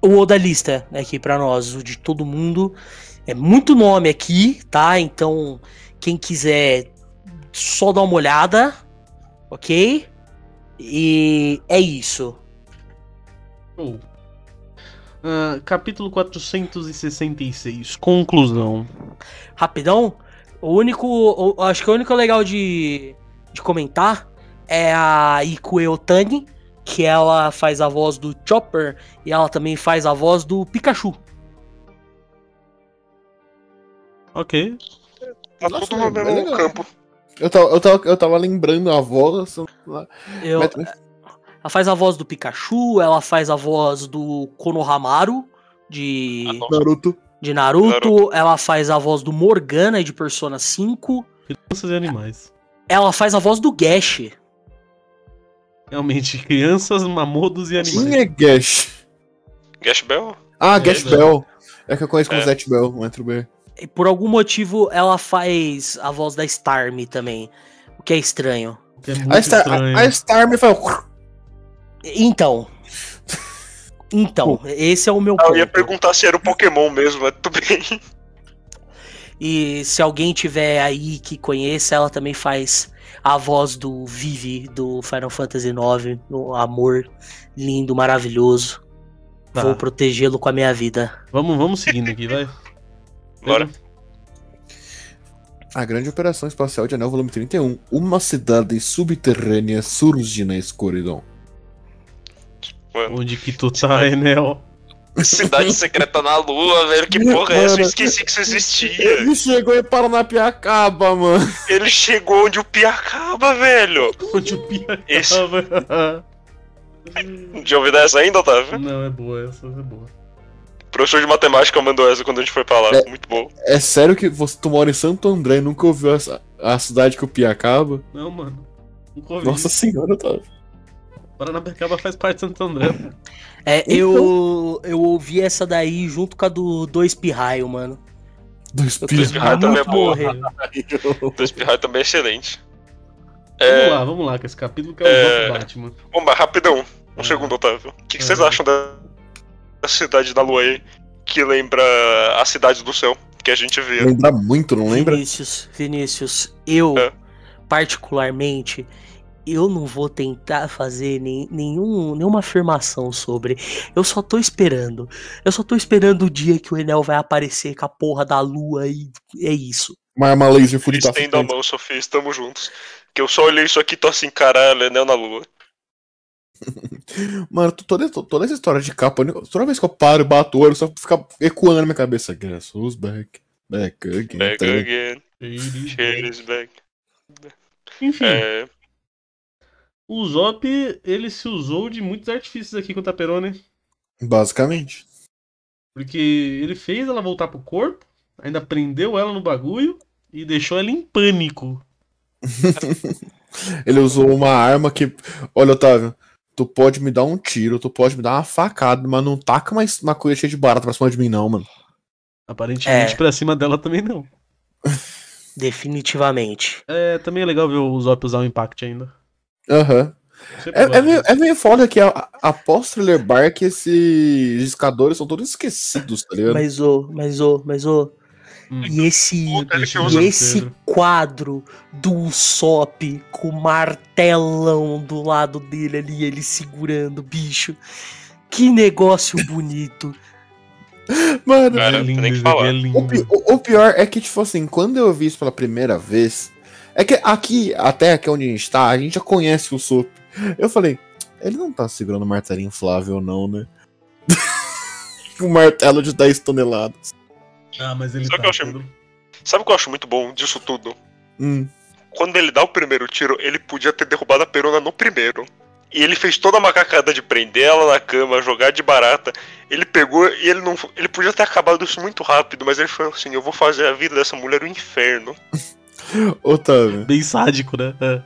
o Oda lista aqui pra nós, o de todo mundo. É muito nome aqui, tá? Então, quem quiser só dar uma olhada, ok? E é isso. Show. Ah, capítulo 466. Conclusão. Rapidão, o único. o- acho que o único legal de, de comentar é a Ikue Otani, que ela faz a voz do Chopper e ela também faz a voz do Pikachu. Ok. Tá Nossa, tudo no é mesmo legal. campo. Eu tava, eu, tava, eu tava lembrando a voz. Eu- Mas- ela faz a voz do Pikachu, ela faz a voz do Konohamaru de, Ah. Naruto. De Naruto, Naruto. ela faz a voz do Morgana de Persona 5, Crianças e animais. ela faz a voz do Gash. Realmente, crianças, mamodos e animais. Quem é Gash? Gash Bell? Ah, É, Gash Bell. Bell. É que eu conheço como É. Zet Bell, não entro bem. E por algum motivo ela faz a voz da Starmie também, o que é estranho. Que é A Star, estranho. a, a Star me fala. Então. Então, esse é o meu Ah, eu ia ponto. perguntar se era o Pokémon mesmo, mas tudo bem. E se alguém tiver aí que conheça, ela também faz a voz do Vivi do Final Fantasy IX, o amor lindo, maravilhoso. Tá. Vou protegê-lo com a minha vida. Vamos, vamos seguindo aqui, vai. Bora. A grande operação espacial de Anel Volume 31. Uma cidade subterrânea surge na escuridão. Mano. Onde que tu tá, Enel? Cidade secreta na lua, velho. Que porra é essa? Eu esqueci que isso existia. Ele chegou e parou na Piacaba, mano. Ele chegou onde o Piacaba, velho. Onde o Pia Esse- tava. Já ouviu dessa ainda, Otávio? Não, é boa, essa é boa. O professor de matemática mandou essa quando a gente foi pra lá. É. Muito bom. É sério que você, tu mora em Santo André e nunca ouviu essa, a cidade que o Piacaba? Não, mano. Nunca ouvi. Nossa senhora, tá. Paranapiacaba faz parte de Santo André. É, Então- eu, eu ouvi essa daí junto com a do Dois Pirraio, mano. Dois Pirraio também é boa. morrer. O Espirraio também é excelente. Vamos É, lá, vamos lá, que esse capítulo que é o É. Batman. Vamos lá, rapidão. Um Ah. segundo, Otávio. O que, que Ah. vocês acham da, da cidade da lua aí? Que lembra a cidade do céu que a gente via. Lembra muito, não lembra? Vinícius, Vinícius, eu, É. particularmente, eu não vou tentar fazer nem, nenhum, nenhuma afirmação sobre. Eu só tô esperando. Eu só tô esperando o dia que o Enel vai aparecer com a porra da lua e é isso. Uma arma laser fudida. Estenda a mão, Sofia, estamos juntos. Que eu só olhei isso aqui e tô assim, caralho, Enel na lua. Mano, to- toda, to- toda essa história de capa, toda vez que eu paro e bato o olho, só fica ecoando na minha cabeça. Guess who's back? Back again. Back tá again, shit is back. Enfim, É, o Zop, ele se usou de muitos artifícios aqui com o Taperone. Basicamente. Porque ele fez ela voltar pro corpo, ainda prendeu ela no bagulho e deixou ela em pânico. Ele usou uma arma que. Olha, Otávio, tu pode me dar um tiro, tu pode me dar uma facada, mas não taca uma, uma coisa cheia de barata pra cima de mim, não, mano. Aparentemente É. pra cima dela também não. Definitivamente. É, também é legal ver o Zop usar o Impact ainda. Aham. Sempre É, é, meio, é meio foda que após Thriller Bark, esses escadores são todos esquecidos, tá ligado? Mas ô, mas ô, mas ô. Hum. E esse, e esse quadro do Usopp com o martelão do lado dele ali, ele segurando o bicho. Que negócio bonito. Mano, Cara, é lindo, é lindo. o, pi- o- o pior é que, tipo assim, quando eu vi isso pela primeira vez. É que aqui, até aqui onde a gente tá, a gente já conhece o Sop. Eu falei, ele não tá segurando um martelo inflável, não, né? um martelo de 10 toneladas. Ah, mas ele Sabe tá. o que eu achei- Pedro. Sabe o que eu acho muito bom disso tudo? Hum. Quando ele dá o primeiro tiro, ele podia ter derrubado a perona no primeiro. E ele fez toda a macacada de prender ela na cama, jogar de barata. Ele pegou e ele não. Ele podia ter acabado isso muito rápido, mas ele falou assim: eu vou fazer a vida dessa mulher um inferno. Otávio, Bem sádico, né? É.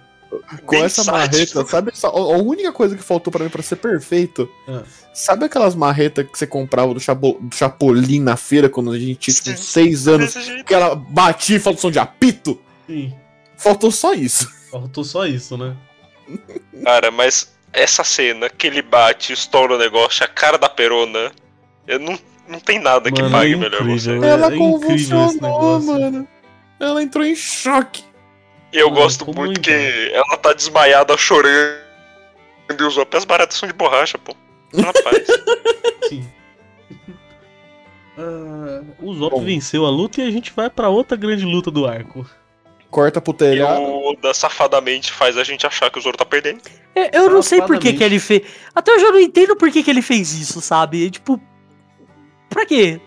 com Bem essa sádico. marreta, sabe? a única coisa que faltou pra mim pra ser perfeito. Ah. Sabe aquelas marretas que você comprava do, Chapo, do Chapolin na feira quando a gente tinha tipo, Sim. 6 anos? Que ela batia e falta som de apito? Sim. Faltou só isso. Faltou só isso, né? Cara, mas essa cena que ele bate, estoura o negócio, a cara da perona. Eu não, não tem nada que Mano, pague é melhor você. incrível. É- Ela é incrível esse convulsionou, negócio. mano. Ela entrou em choque. E eu Ah, gosto muito então? que ela tá desmaiada chorando. E os outros, as baratas são de borracha, pô. Rapaz. Sim. Ah, o Zop venceu a luta e a gente vai pra outra grande luta do arco. Corta pro e telhado. o Oda safadamente faz a gente achar que o Zoro tá perdendo. Eu, eu não sei por que, que ele fez. Até hoje eu não entendo por que, que ele fez isso, sabe? Tipo. Pra quê?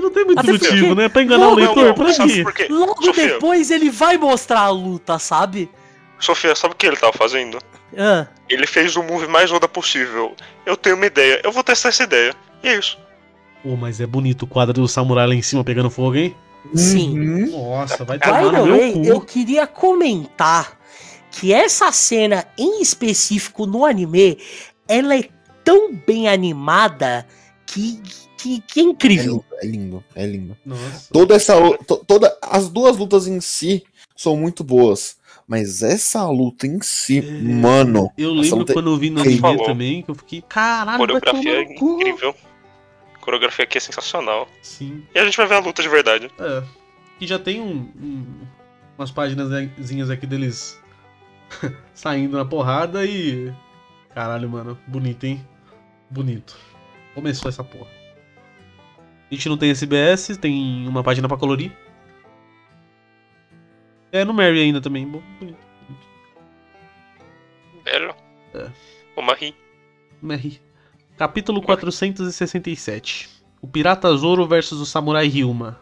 Não tem muito Até motivo, porque- né? Pra enganar o leitor, não, pra quê? por quê? Logo Sofia, depois ele vai mostrar a luta, sabe? Sofia, sabe o que ele tava fazendo? Ah, Ele fez o move mais Oda possível. Eu tenho uma ideia, eu vou testar essa ideia. E é isso. Pô, mas é bonito o quadro do samurai lá em cima pegando fogo, hein? sim. Uhum. Nossa, vai By tomar the no meu way, cu. eu queria comentar que essa cena em específico no anime, ela é tão bem animada que, que, que é É incrível. lindo, é lindo, é lindo. Nossa. Toda essa. to- Toda, as duas lutas em si são muito boas. Mas essa luta em si, É. mano. Eu lembro luta é quando eu vi no anime também, que eu fiquei, caralho, vai Coreografia é incrível. Coreografia aqui é sensacional. Sim. E a gente vai ver a luta de verdade. É. E já tem um, um- umas páginas aqui deles saindo na porrada e. Caralho, mano. Bonito, hein? Bonito. Começou essa porra. A gente não tem SBS, tem uma página pra colorir. É no Mary ainda também. Bom, bonito. Velho. É. O Marie. Mary. Capítulo 467. O Pirata Zoro versus o Samurai Ryuma.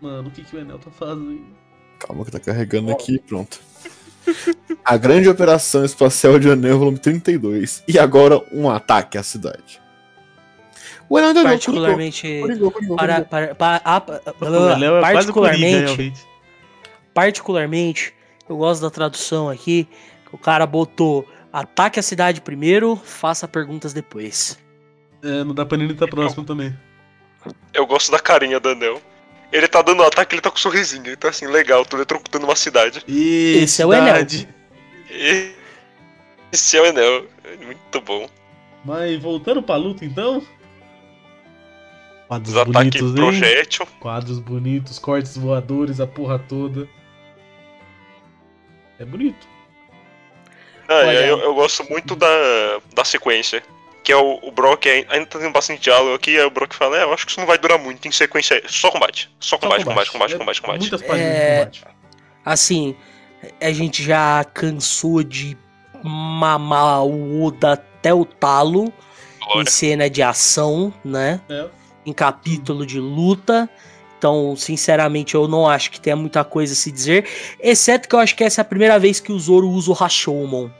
Mano, o que, que o Enel tá fazendo? Calma que tá carregando aqui, pronto. A grande operação espacial de Anel, volume 32. E agora um ataque à cidade. O Enel ainda não, Particularmente. Coringou, coringou, Para, coringou. para, para, pa- O Enel é particularmente, realmente. particularmente, eu gosto da tradução aqui, que o cara botou ataque a cidade primeiro, faça perguntas depois. É, no da Panini tá próximo também. Eu gosto da carinha do Anel. Ele tá dando um ataque, ele tá com um sorrisinho. Então assim, legal, tô eletrocutando uma cidade. E Esse é o Enel. cidade. E... Esse é o Enel. Muito bom. Mas voltando pra luta então. Quadros Os ataques bonitos, hein? projétil. Quadros bonitos, cortes voadores, a porra toda. É bonito. Ah, Olha. eu, eu gosto muito da, da sequência. Que é o, o Brock, ai- ainda tá tendo bastante diálogo aqui, aí o Brock fala, é, eu acho que isso não vai durar muito em sequência. Só combate. Só combate, Só combate, combate, É combate, combate. Muitas páginas É, de combate. Assim, a gente já cansou de mamar o Oda até o talo em cena de ação, né? É. Em capítulo de luta. Então, sinceramente, eu não acho que tenha muita coisa a se dizer. Exceto que eu acho que essa é a primeira vez que o Zoro usa o Rashomon.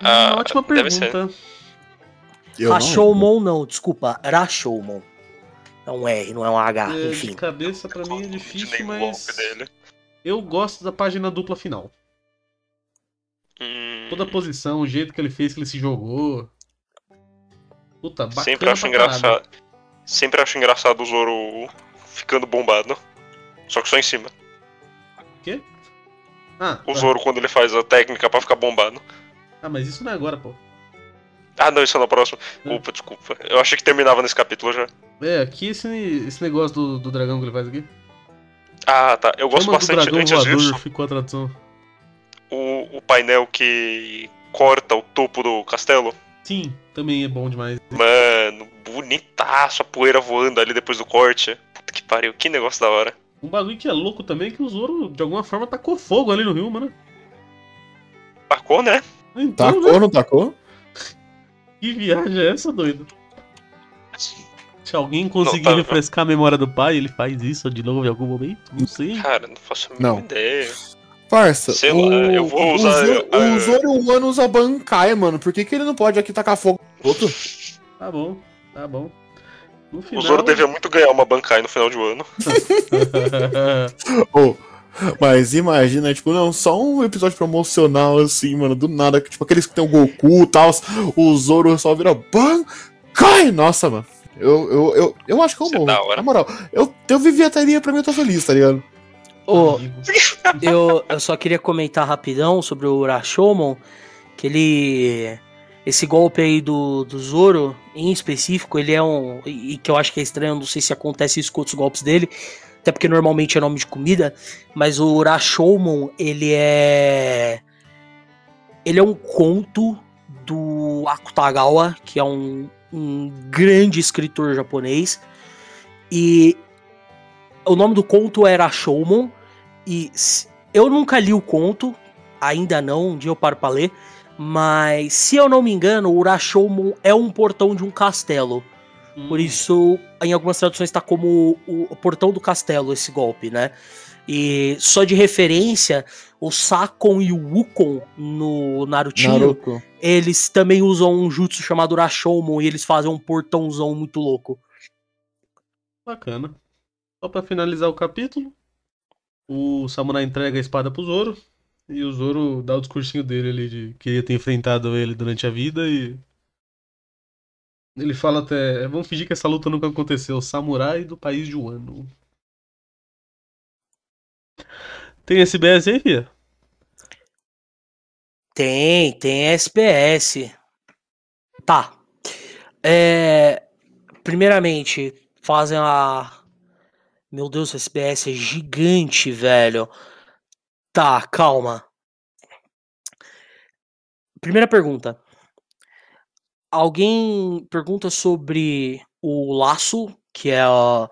Ah, Uma ótima pergunta. Não- Rashomon não, desculpa. Rashomon. É um R, não é um H, É, de enfim. cabeça pra mim é De difícil, mas eu gosto da página dupla final. Hum, Toda a posição, o jeito que ele fez, que ele se jogou. Puta, bacana sempre acho engraçado. Sempre acho engraçado o Zoro ficando bombado. Só que só em cima. Ah, O tá. Zoro quando ele faz a técnica pra ficar bombado. ah, mas isso não é agora, pô. Ah, não, isso é no próximo. Desculpa, desculpa. Eu achei que terminava nesse capítulo já. É, aqui esse, esse negócio do, do dragão que ele faz aqui. Ah, tá. Eu gosto Chama do bastante, dragão antes voador, disso, ficou a tradução. o, o painel que corta o topo do castelo. Sim, também é bom demais. Mano, bonitaço a poeira voando ali depois do corte. Puta que pariu, que negócio da hora. Um bagulho que é louco também é que o Zoro, de alguma forma, tacou fogo ali no rio, mano. Tacou, né? Então, Tacou, né? não tacou? Que viagem é essa, doido? Se alguém conseguir Não, tá- refrescar a memória do pai, ele faz isso de novo em algum momento? Não sei. Cara, não faço a Não. mínima ideia. Parça, Sei o, lá, eu vou o usar, Zoro, ah, o Zoro humano usa Bankai, mano. Por que, que ele não pode aqui tacar fogo no outro? Tá bom, tá bom. No final... O Zoro devia muito ganhar uma Bankai no final de um ano. Ô, mas imagina, tipo, não, só um episódio promocional assim, mano, do nada, tipo aqueles que tem o Goku e tal, o Zoro só vira Bankai! Nossa, mano. Eu, eu, eu, eu acho que eu é morro. da hora. Na moral, eu, eu vivi a teoria, pra mim eu tô feliz, tá ligado? Amigo. eu, eu só queria comentar rapidão sobre o Rashomon, que ele. Esse golpe aí do, do Zoro, em específico, ele é um. E que eu acho que é estranho, não sei se acontece isso com outros golpes dele, até porque normalmente é nome de comida, mas o Rashomon, ele é. Ele é um conto do Akutagawa, que é um, um grande escritor japonês. E o nome do conto era Rashomon. E eu nunca li o conto, ainda não, um dia eu paro pra ler. Mas, se eu não me engano, o Rashomon é um portão de um castelo. Por isso, em algumas traduções está como o, o portão do castelo esse golpe, né? E só de referência, o Sakon e o Wukon no Narutinho, Naruto. eles também usam um jutsu chamado Rashomon e eles fazem um portãozão muito louco. Bacana. Só pra finalizar o capítulo, o samurai entrega a espada pro Zoro. E o Zoro dá o discursinho dele ali de que ia ter enfrentado ele durante a vida e. Ele fala até. Vamos fingir que essa luta nunca aconteceu. Samurai do país de Wano. Tem SBS aí, Fia? Tem, tem SPS. Tá. É, primeiramente, fazem a. Meu Deus, o SPS é gigante, velho. Tá, calma. Primeira pergunta. Alguém pergunta sobre o laço, que é a-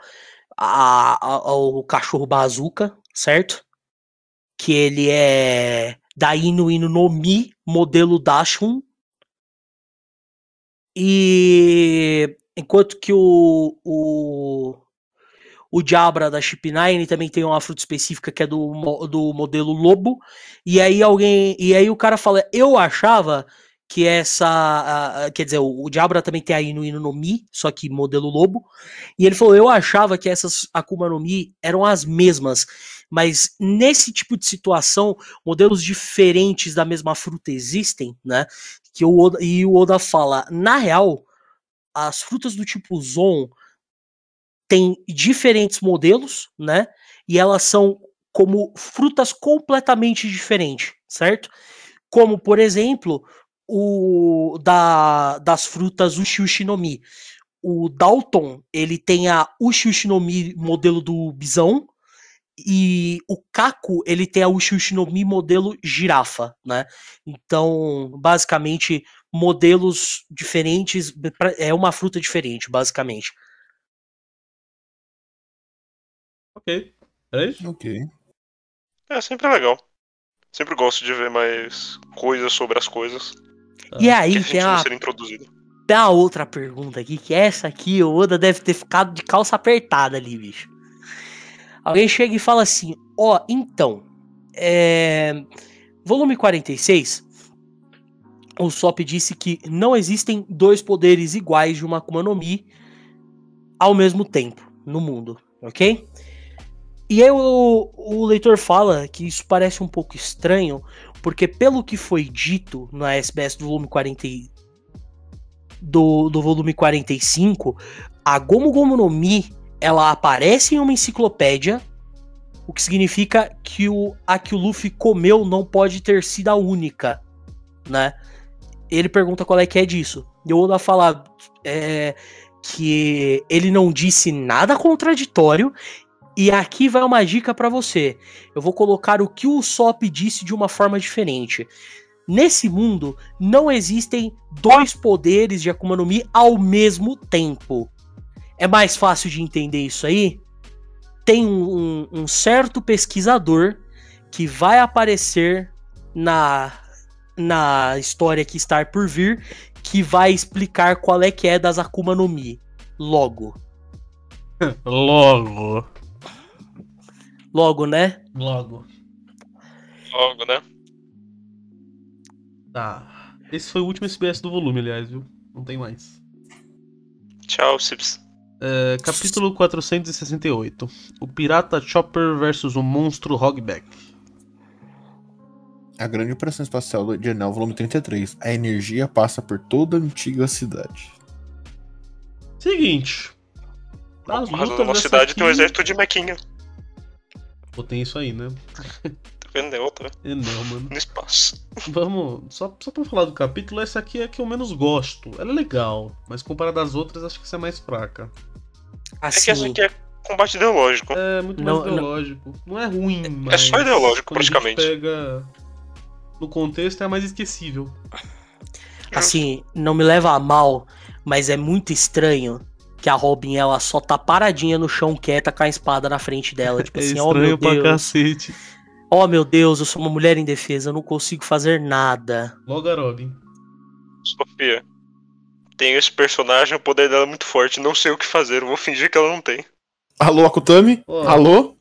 a- a- o cachorro bazuca, certo? Que ele é da Inu Inu no Mi, modelo Dashun. E enquanto que o, o, o Jabra da Chip 9 também tem uma fruta específica que é do, do modelo Lobo. E aí alguém. E aí o cara fala, eu achava que essa. quer dizer, o, o Jabra também tem a Inu Inu no Mi, só que modelo Lobo. E ele falou, eu achava que essas Akuma no Mi eram as mesmas. Mas nesse tipo de situação, modelos diferentes da mesma fruta existem, né? Que o Oda, e o Oda fala, na real, as frutas do tipo Zon têm diferentes modelos, né? E elas são como frutas completamente diferentes, certo? Como, por exemplo, o da, das frutas Ushi no Mi. O Dalton, ele tem a Ushi no Mi modelo do bisão, e o Kaku, ele tem a Ushi no Mi modelo girafa, né? Então, basicamente, modelos diferentes, é uma fruta diferente, basicamente. Ok. Era isso? Ok. É, sempre legal. Sempre gosto de ver mais coisas sobre as coisas E que aí a gente tem não a, ser introduzido. tem a outra pergunta aqui, que essa aqui o Oda deve ter ficado de calça apertada ali, bicho. Alguém chega e fala assim: Ó, então, é, volume 46, o Sop disse que não existem dois poderes iguais de uma Akuma no Mi ao mesmo tempo no mundo, ok? E aí o, o leitor fala que isso parece um pouco estranho, porque pelo que foi dito na SBS do volume 40 e- do, do volume 45, a Gomu Gomu no Mi, ela aparece em uma enciclopédia, o que significa que o, a que o Luffy comeu não pode ter sido a única, né? ele pergunta qual é que é disso. E o Oda fala é, que ele não disse nada contraditório. E aqui vai uma dica pra você. Eu vou colocar o que o Sop disse de uma forma diferente. Nesse mundo não existem dois poderes de Akuma no Mi ao mesmo tempo. É mais fácil de entender isso aí? Tem um, um- um certo pesquisador que vai aparecer na, na história que está por vir, que vai explicar qual é que é das Akuma no Mi. Logo. Logo. Logo, né? Logo. Logo, né? Tá. Esse foi o último SBS do volume, aliás, viu? Não tem mais. Tchau, Cips. É, capítulo 468. O pirata Chopper versus o monstro Hogback. A grande operação espacial de Enel, volume 33. A energia passa por toda a antiga cidade. Seguinte. As lutas dessa cidade tem um aqui- exército de mequinha. Pô, tem isso aí, né? Tá vendo? É outra. É não, mano. No espaço. Vamos, só, só pra falar do capítulo, essa aqui é a que eu menos gosto. Ela é legal, mas comparada às outras, acho que essa é mais fraca. É que essa Assim, aqui é combate ideológico. É muito Não, mais não- ideológico. Não, é ruim, mas. só ideológico, quando a gente praticamente. pega no contexto, é mais esquecível. assim, não me leva a mal, mas é muito estranho que a Robin ela só tá paradinha no chão quieta com a espada na frente dela, tipo é assim, ó meu estranho pra Deus. cacete. Ó meu Deus, eu sou uma mulher indefesa, eu não consigo fazer nada. Logo a Robin. Sofia. Tem esse personagem, o poder dela é muito forte. Não sei o que fazer, eu vou fingir que ela não tem. Alô, Akutami? Ó. Alô?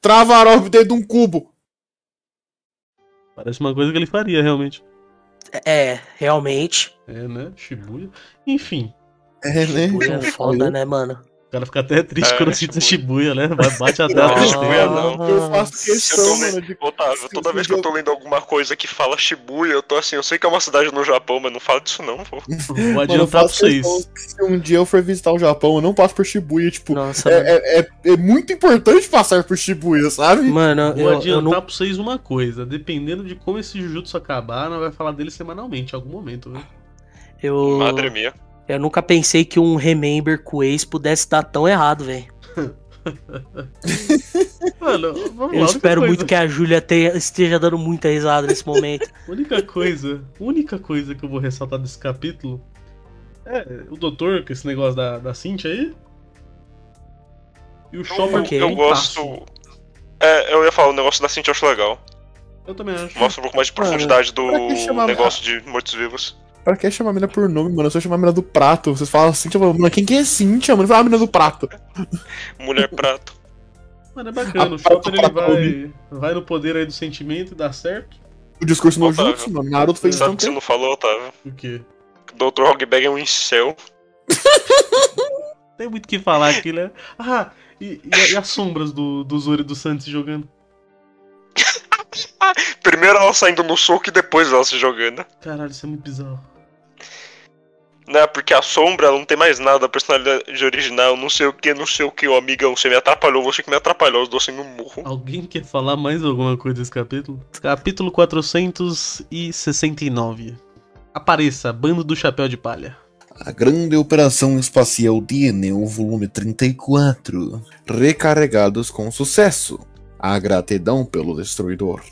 Trava a Arob dentro de um cubo. Parece uma coisa que ele faria, realmente. É, realmente. É, né? Shibuya. Enfim, É, né? É foda, né, mano? o cara fica até triste É, quando cita Shibuya. Shibuya, né? Vai- Bate até Não, a Shibuya não. Eu faço eu questão, tô mano, de Otávio, toda vez que eu tô lendo alguma coisa que fala Shibuya, eu tô assim, eu sei que é uma cidade no Japão, mas não fala disso não, pô. Vou Mano, eu adiantar pra faço vocês. se um dia eu for visitar o Japão, eu não passo por Shibuya, tipo, Nossa, mano. é, é, é, é muito importante passar por Shibuya, sabe? Mano, Vou eu, eu adiantar não. pra vocês uma coisa. Dependendo de como esse Jujutsu acabar, nós vai falar dele semanalmente em algum momento, viu? Eu, Madre minha. Eu nunca pensei que um Remember com ex pudesse dar tão errado, velho. Mano, vamos lá. Eu única espero coisa- muito que a Júlia esteja dando muita risada nesse momento. Única coisa, única coisa que eu vou ressaltar desse capítulo é o doutor com esse negócio da, da Cintia aí. E o Chopper ok. Eu gosto. É, eu ia falar, o negócio da Cintia eu acho legal. Eu também acho. Mostra um pouco mais de profundidade do que chamar- negócio de mortos-vivos. Pra que chamar a mina por nome, mano? Eu só chamar a mina do prato. Vocês falam assim, tipo, mano, quem que é Cintia, mano? Fala a mina do prato. Mulher prato. Mano, é bacana. O A- Chopper ele vai, vai no poder aí do sentimento e dá certo. O discurso no Otávio. Jutsu, mano. Naruto fez Sabe o que você não falou, Otávio? O quê? Que O Dr. Hogbag é um incel. Tem muito o que falar aqui, né? Ah, e, e e as sombras do, do Zoro e do Santos jogando? Primeiro ela saindo no soco e depois ela se jogando. Caralho, isso é muito bizarro. Né, porque a sombra ela não tem mais nada, a personalidade original, não sei o que, não sei o que, o amigão, você me atrapalhou, você que me atrapalhou, os dois no murro. Alguém quer falar mais alguma coisa desse capítulo? Capítulo 469. Apareça, Bando do Chapéu de Palha. A grande operação espacial de Enel, volume 34. Recarregados com sucesso. A gratidão pelo destruidor.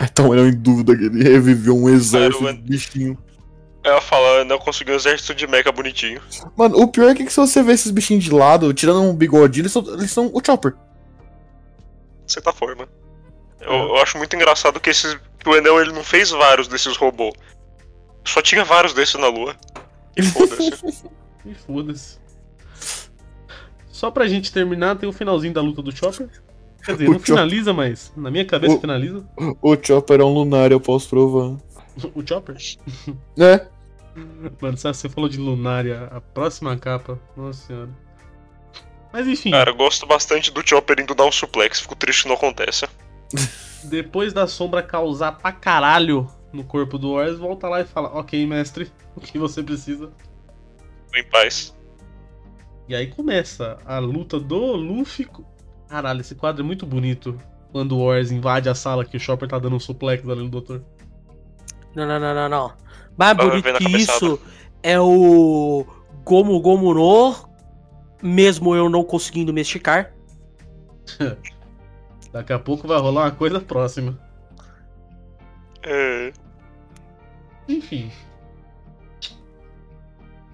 Então ele é em dúvida que ele reviveu um exército de bichinho. Ela fala, não consegui um exército de mecha bonitinho. Mano, o pior é que se você vê esses bichinhos de lado, tirando um bigodinho, eles são, eles são o Chopper. De certa forma. Eu, eu acho muito engraçado que esses. que o Enel ele não fez vários desses robôs. Só tinha vários desses na lua. E foda-se. E foda-se. Só pra gente terminar, tem o finalzinho da luta do Chopper. Quer dizer, O não Chopper- finaliza, mas na minha cabeça O- finaliza. O Chopper é um lunar, eu posso provar. O Chopper. Né? Mano, sabe, você falou de Lunária, a próxima capa. Nossa senhora. Mas enfim, Cara, eu gosto bastante do Chopper indo dar um suplex, fico triste que não acontece. depois da sombra causar pra caralho no corpo do Ors, volta lá e fala: Ok, mestre, o que você precisa? Tô em paz. E aí começa a luta do Luffy. Caralho, esse quadro é muito bonito. Quando o Ors invade a sala que o Chopper tá dando um suplex ali no doutor. Não, não, não, não, não. Mais bonito que isso é o Gomu Gomu no, mesmo eu não conseguindo me esticar. Daqui a pouco vai rolar uma coisa próxima. É, Enfim.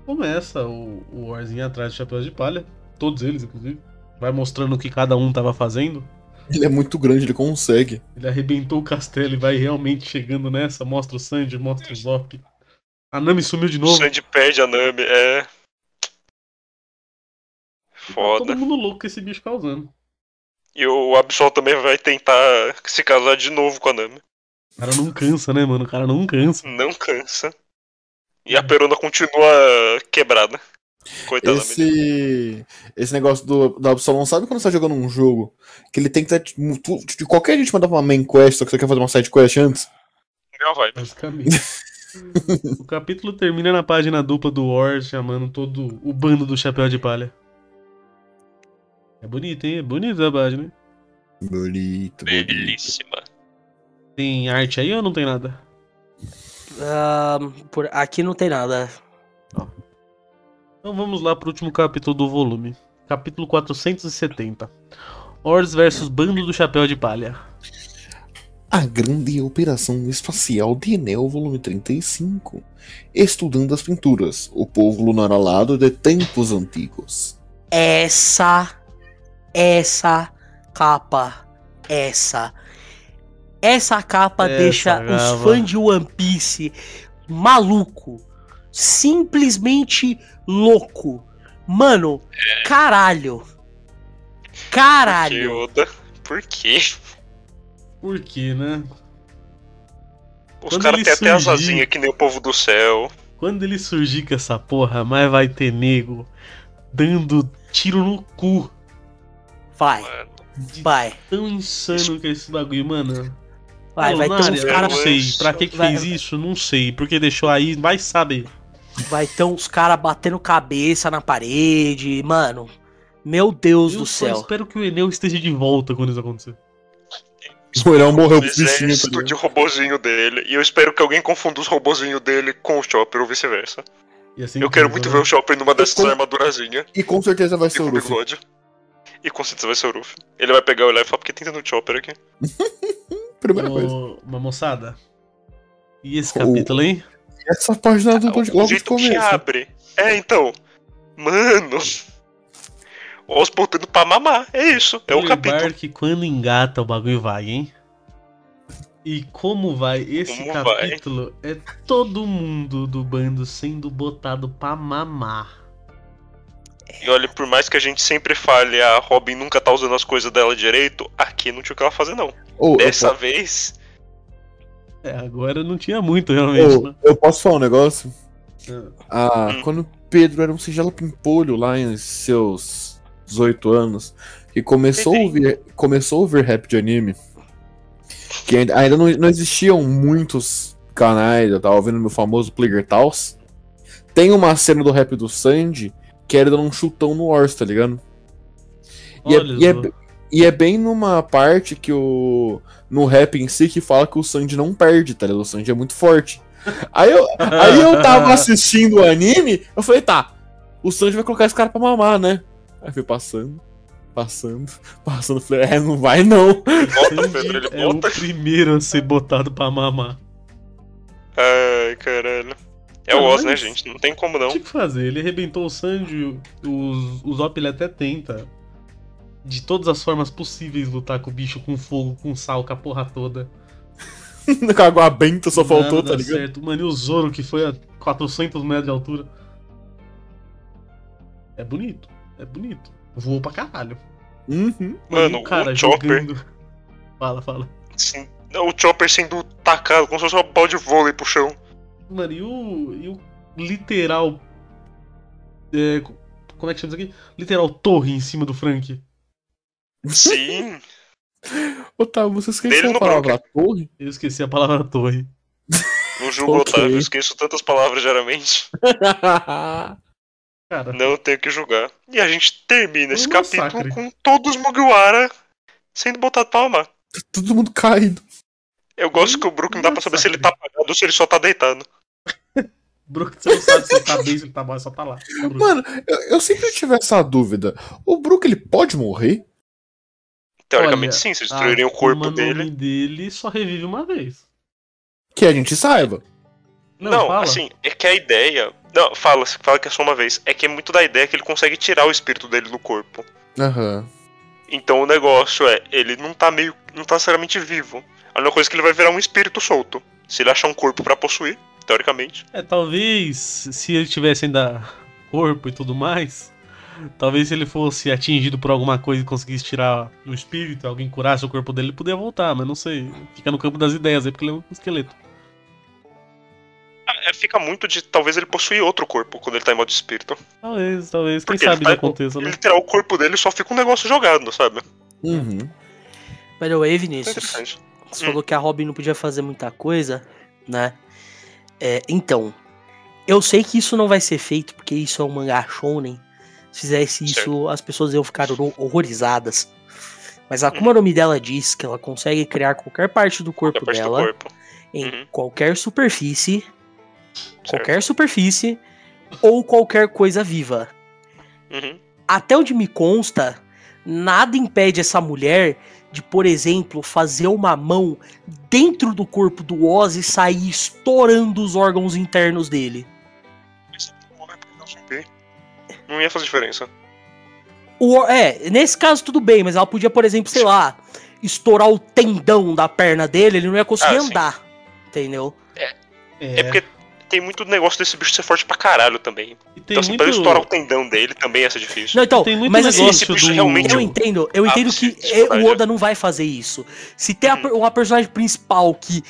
Começa o, o Warzinho atrás de chapéus de palha. Todos eles, inclusive. Vai mostrando o que cada um tava fazendo. Ele é muito grande, ele consegue. Ele arrebentou o castelo e vai realmente chegando nessa. Mostra o Sanji, mostra o Zop. A Nami sumiu de o novo. Sandy perde a Nami, é. Tá Foda. todo mundo louco com esse bicho causando. E o Absol também vai tentar se casar de novo com a Nami. O cara não cansa, né, mano? O cara não cansa. Não cansa. E a Perona continua quebrada. Coitada. Esse, esse negócio do, do Absolom, sabe quando você tá jogando um jogo que ele tem que ter. tu- De qualquer gente mandar pra uma main quest, só que você quer fazer uma side quest antes? Não vai. Basicamente. o capítulo termina na página dupla do War, chamando todo o bando do chapéu de palha. É bonito, hein? É bonito a página. hein? Bonito. Belíssima. Tem arte aí ou não tem nada? Ah, por aqui não tem nada. Então vamos lá pro último capítulo do volume. Capítulo 470. Ors versus Bando do Chapéu de Palha. A Grande Operação Espacial de Enel, volume 35. Estudando as pinturas. O povo lunar alado de tempos antigos. Essa, essa capa, essa. Essa capa Essa deixa os capa. fãs de One Piece maluco. Simplesmente louco. Mano, caralho. Que Caralho. Oda. Por quê? Por quê, né? Os Quando caras ele têm até as asinhas que nem o povo do céu. Quando ele surgir com essa porra, mais vai ter nego dando tiro no cu. Vai, vai. tão insano que é esse bagulho, mano. Vai, vai ter uns eu caras. Não sei. Pra que, que Vai- fez isso? Não sei. Porque deixou aí, vai saber. Vai ter uns caras batendo cabeça na parede. Mano, meu Deus Eu do céu. espero que o Enel esteja de volta quando isso acontecer. O Enel morreu O pros bichinhos, tá exército ligado? de robozinho dele. E eu espero que alguém confunda os robozinhos dele com o Chopper ou vice-versa. Ser Eu quero muito né? ver o Chopper numa dessas com- armadurazinhas. E com certeza vai ser o Luffy. bigode. E com certeza vai ser o Ruffy. Ele vai pegar o olhar e falar, porque tem no Chopper aqui. Primeira coisa. Uma moçada. E esse O- capítulo, hein? Essa página do o logo de jeito que começo. abre. É, então. Mano. Os botando pra mamar. É isso. É o Thriller capítulo. Bark, quando engata o bagulho vai, hein? E como vai? Esse Como vai? capítulo é todo mundo do bando sendo botado pra mamar. E olha, por mais que a gente sempre fale, a Robin nunca tá usando as coisas dela direito, aqui não tinha o que ela fazer, não. Eu, Dessa vez. É, agora não tinha muito realmente, ô, né? eu posso falar um negócio? Ah, Hum. quando Pedro era um singelo pimpolho lá em seus 18 anos, e começou a ouvir, começou a ouvir rap de anime, que ainda, ainda não, não existiam muitos canais, eu tava ouvindo meu famoso Player Tals. Tem uma cena do rap do Sandy que era dando um chutão no Ors, tá ligado? E é, e, é, e é bem numa parte que o. No rap em si que fala que o Sandy não perde, tá ligado? O Sandy é muito forte. Aí eu, aí eu tava assistindo o anime, eu falei, tá, o Sanji vai colocar esse cara pra mamar, né? Aí fui passando, passando, passando, falei, é, não vai não. Bota, Pedro, ele é o primeiro a ser botado pra mamar. Ai, caralho. É o Oz, né, gente? Não tem como não. Tinha que fazer. Ele arrebentou o Sanji, os, o Zop ele até tenta. De todas as formas possíveis lutar com o bicho, com fogo, com sal, com a porra toda. Com a água benta só faltou, Nada tá dá ligado? certo. Mano, e o Zoro que foi a 400 metros de altura. É bonito. É bonito. Voou pra caralho. Uhum. Mano, o cara o Chopper. jogando. Fala, fala. Sim, o Chopper sendo tacado como se fosse uma bola de vôlei pro chão. Mano, e o, e o literal. é, co- como é que chama isso aqui? Literal torre em cima do Frank. Sim. Otávio, você esqueceu Dele a palavra torre? Eu esqueci a palavra torre. Não julgo Ok. Otávio, eu esqueço tantas palavras diariamente. Cara, Não tenho que julgar. E a gente termina esse Um capítulo massacre. com todos os Mugiwara sendo botados pra mamar. Todo mundo caído. Eu gosto que o Brook não dá pra saber se ele tá apagado ou se ele só tá deitado. Brook, você não sabe se ele tá bem, se ele tá mal, só tá lá. Brook. Mano, eu, eu sempre tive essa dúvida. O Brook, ele pode morrer? Teoricamente Olha, sim, se destruírem o corpo dele. Mi dele só revive uma vez. Que a gente saiba. Não, fala. assim, é que a ideia. Não, fala, fala que é só uma vez. É que é muito da ideia que ele consegue tirar o espírito dele do corpo. Aham. Então o negócio é, ele não tá meio. não tá necessariamente vivo. A única coisa é que ele vai virar um espírito solto. Se ele achar um corpo pra possuir, teoricamente. É, talvez se ele tivesse ainda corpo e tudo mais, talvez se ele fosse atingido por alguma coisa e conseguisse tirar o espírito, alguém curasse o corpo dele, ele poderia voltar, mas não sei. Fica no campo das ideias aí, porque ele é um esqueleto. É, fica muito de talvez ele possuir outro corpo quando ele tá em modo espírito. Talvez, talvez. Quem Porque sabe ele isso tá- aconteça, né? Ele tirar o corpo dele só fica um negócio jogado, sabe? Uhum. By the way, Vinícius, interessante. você Hum. falou que a Robin não podia fazer muita coisa, né? É, então, eu sei que isso não vai ser feito porque isso é um mangá shonen. Se fizesse isso, Certo. as pessoas iam ficar horror- horrorizadas. Mas a Akuma no Mi dela diz que ela consegue criar qualquer parte do corpo parte do dela corpo. em Uhum. qualquer superfície, Certo. qualquer superfície ou qualquer coisa viva. Uhum. Até onde me consta, nada impede essa mulher de, por exemplo, fazer uma mão dentro do corpo do Oz e sair estourando os órgãos internos dele. Não ia fazer diferença. O, é, nesse caso tudo bem, mas ela podia, por exemplo, sei lá, estourar o tendão da perna dele, ele não ia conseguir Ah, sim. andar. Entendeu? É porque tem muito negócio desse bicho ser forte pra caralho também. E tem Então, assim, muito... pra ele estourar o tendão dele também ia ser difícil. Não, então, Tem muito mas assim, esse bicho do... realmente- Eu entendo, eu entendo que é o. Oda não vai fazer isso. Se tem a Uhum. uma personagem principal que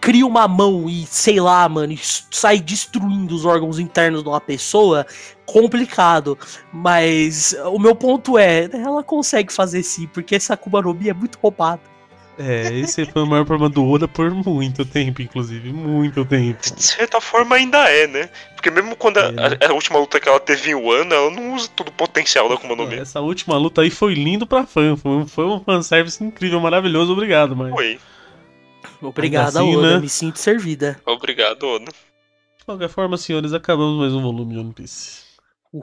cria uma mão e, sei lá, mano, e sai destruindo os órgãos internos de uma pessoa, complicado. Mas o meu ponto é, ela consegue fazer sim, porque essa Akuma no Mi é muito roubada. É, esse foi o maior problema do Oda por muito tempo, inclusive. Muito tempo. De certa forma ainda é, né? Porque mesmo quando a, É. a- a última luta que ela teve em Wano, ela não usa todo o potencial da Akuma no Mi. Essa última luta aí foi lindo pra fã. Foi um, foi um fanservice incrível, maravilhoso, obrigado, mas. Foi. Obrigada, assim, Oda, né? me sinto servida. Obrigado, Oda. De qualquer forma, senhores, acabamos mais um volume de One Piece.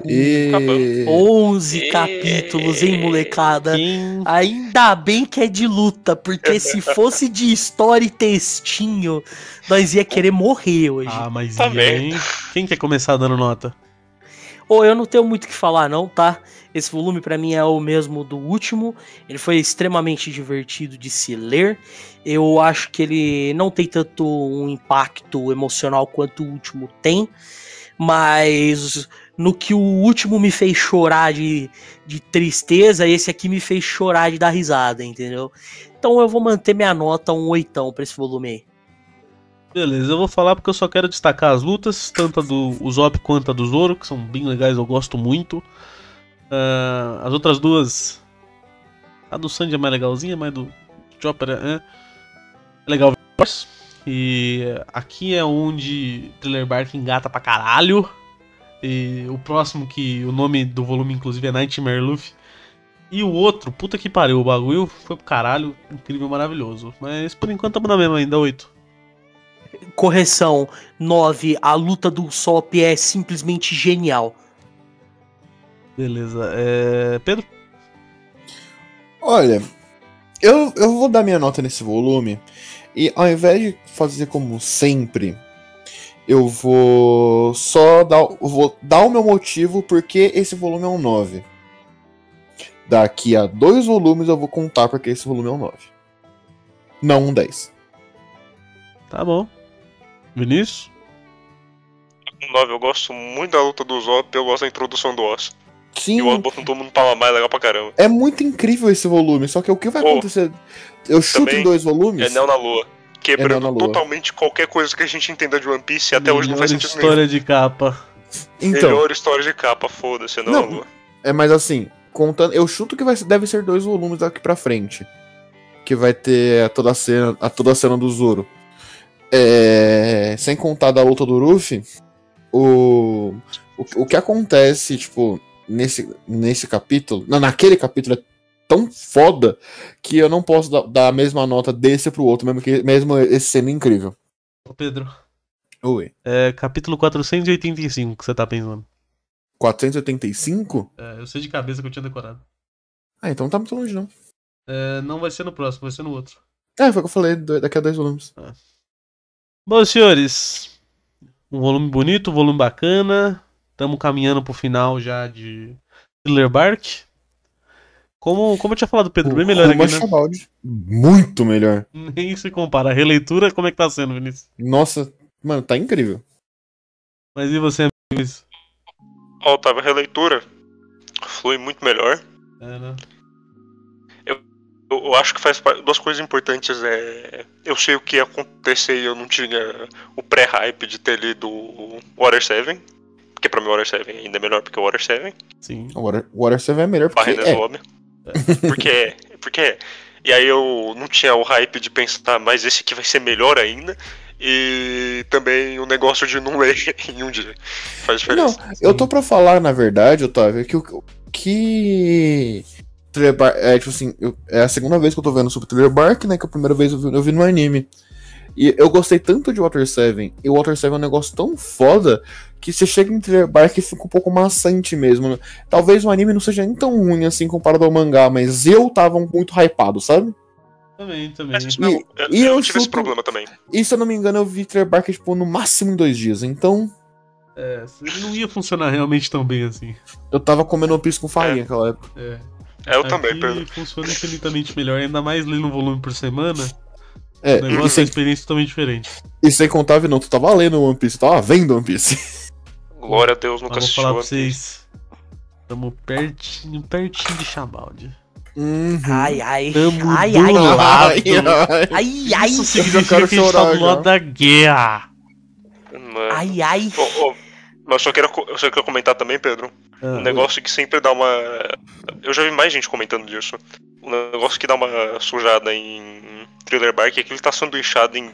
E... Acabamos. 11 E- capítulos, hein, molecada? Quem. Ainda bem que é de luta, porque se fosse de história e textinho, nós ia querer morrer hoje. Ah, mas Tá hein? Quem quer começar dando nota? Ou eu não tenho muito o que falar, não, tá? Esse volume pra mim é o mesmo do último. Ele foi extremamente divertido de se ler. Eu acho que ele não tem tanto um impacto emocional quanto o último tem. Mas no que o último me fez chorar de, de tristeza, esse aqui me fez chorar de dar risada, entendeu? Então eu vou manter minha nota um oitão pra esse volume aí. Beleza, eu vou falar porque eu só quero destacar as lutas, tanto a do Usopp quanto a do Zoro, que são bem legais, eu gosto muito. Ah, as outras duas. A do Sandy é mais legalzinha, mas do Chopper é. é legal. E aqui é onde Thriller Bark engata pra caralho. E o próximo, que o nome do volume inclusive é Nightmare Luffy. E o outro, puta que pariu, o bagulho foi pro caralho, incrível, maravilhoso. Mas por enquanto tamo na mesma ainda, 8. Correção 9, a luta do Usopp é simplesmente genial. Beleza. É... Pedro? Olha, eu, eu vou dar minha nota nesse volume. E ao invés de fazer como sempre, eu vou só dar, vou dar o meu motivo porque esse volume é um 9. Daqui a dois volumes eu vou contar porque esse volume é um 9. Não um 10. Tá bom. Vinícius? Com 9, eu gosto muito da luta do Zop, eu gosto da introdução do Oz. Sim, E o botando todo mundo pra mais legal pra caramba. é muito incrível esse volume. Só que o que vai Oh, acontecer? Eu chuto em dois volumes. É Neo na Lua. Quebrando totalmente qualquer coisa que a gente entenda de One Piece e até hoje não faz Melhor sentido nenhum. história de capa. Então, Melhor história de capa, foda-se, é Não. Lua. É, mas assim, contando, eu chuto que vai, ser- deve ser dois volumes daqui pra frente. Que vai ter a toda a cena, a toda a cena do Zoro. É, sem contar da luta do Ruffy, o, o, o que acontece, tipo, nesse, nesse capítulo, não, naquele capítulo é tão foda que eu não posso dar, dar a mesma nota desse pro outro, mesmo, que, mesmo esse sendo incrível. Ô Pedro, Oi. é capítulo 485 que você tá pensando. 485? É, eu sei de cabeça que eu tinha decorado. Ah, então não tá muito longe, não. É, não vai ser no próximo, vai ser no outro. É, foi o que eu falei, daqui a dois volumes. Bom, senhores, um volume bonito, um volume bacana. Estamos caminhando pro final já de Thriller Bark. Como, como eu tinha falado, Pedro, bem melhor aqui, né? Chabaldi. Muito melhor. Nem se compara. A releitura, como é que tá sendo, Vinícius? Nossa, mano, tá incrível. Mas e você, Vinícius? Ó, Otávio, a releitura flui muito melhor. É, né? Eu, eu acho que faz duas coisas importantes. É, eu sei o que ia acontecer e eu não tinha o pré-hype de ter lido o Water 7. Porque pra mim o Water 7 ainda é melhor porque o Water 7. Sim. O Water, o Water 7 é melhor porque Barreira é. Lobby. Porque é. Porque é. E aí eu não tinha o hype de pensar, mas esse aqui vai ser melhor ainda. E também o negócio de não ler em um dia. Faz Não, diferença. eu tô pra falar, na verdade, Otávio, que o que. É, tipo assim, eu- é a segunda vez que eu tô vendo sobre Thriller Bark, né? Que a primeira vez eu vi, eu vi no anime. E eu gostei tanto de Water 7, e o Water 7 é um negócio tão foda que você chega em Thriller Bark e fica um pouco maçante mesmo. né? Talvez o anime não seja nem tão ruim assim comparado ao mangá, mas eu tava muito hypado, sabe? Também, também. E- eu, e eu eu tive esse chuto- problema também. E se eu não me engano, eu vi Thriller Bark, tipo, no máximo em dois dias. Então, É, não ia funcionar realmente tão bem assim. eu tava comendo One Piece com farinha naquela época. É. É, eu também, Aqui Pedro. funciona infinitamente melhor, ainda mais lendo um volume por semana. É, o e negócio é uma experiência totalmente diferente. e sem contar, não, tu tava lendo One Piece, tu tava vendo One Piece. Glória a Deus, nunca Mas vou assistiu. falar pra vocês. Tamo pertinho, pertinho de Chabaldi. Uhum. Ai, ai. Tamo ai, do ai, lado. Ai, ai. ai, ai, Isso significa que a gente tá do lado da guerra. Mano. ai, ai. Ô, ô, mas eu só quero, co- eu só quero comentar também, Pedro. Ah, Um negócio que sempre dá uma. Eu já vi mais gente comentando disso. Um negócio que dá uma sujada em Thriller Bark é que ele tá sanduichado em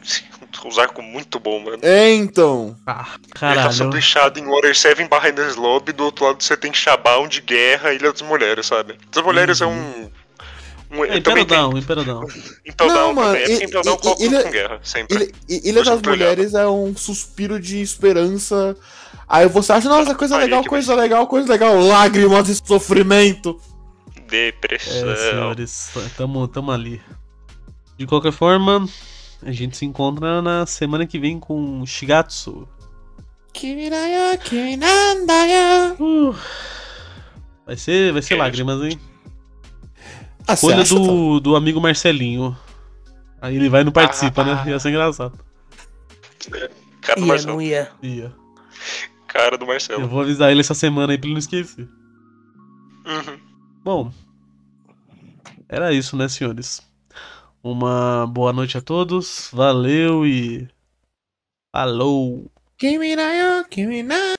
uns arcos muito bom, mano. É, então. ah, Ele tá caralho. sanduichado em Water 7 barra Endless Lobby, do outro lado você tem Shabaun de Guerra, Ilha das Mulheres, sabe? Das Mulheres é um. um É, também tem Imperadão, Imperadão. Impel Não, Down mano, também. É porque e- tudo com guerra, sempre. Ilha, Ilha das. Mulheres é um suspiro de esperança. Aí você acha, nossa, coisa Aí legal, coisa legal, coisa legal. Lágrimas e sofrimento. Depressão. É, senhores, tamo, tamo ali. De qualquer forma, a gente se encontra na semana que vem com Shigatsu. Kimiraya, Kiminandaya. Uh, vai ser, vai ser lágrimas, hein? Ah, Escolha do, do amigo Marcelinho. Aí ele vai e não participa, né? Ah. Ia ser engraçado. Cara do Ia, Marcelo. não ia. Ia. Cara do Eu Marcelo. vou avisar ele essa semana aí pra ele não esquecer. Uhum. Bom, era isso, né, senhores? Uma boa noite a todos. Valeu e. Falou! Kimiraya, Kiminandaya.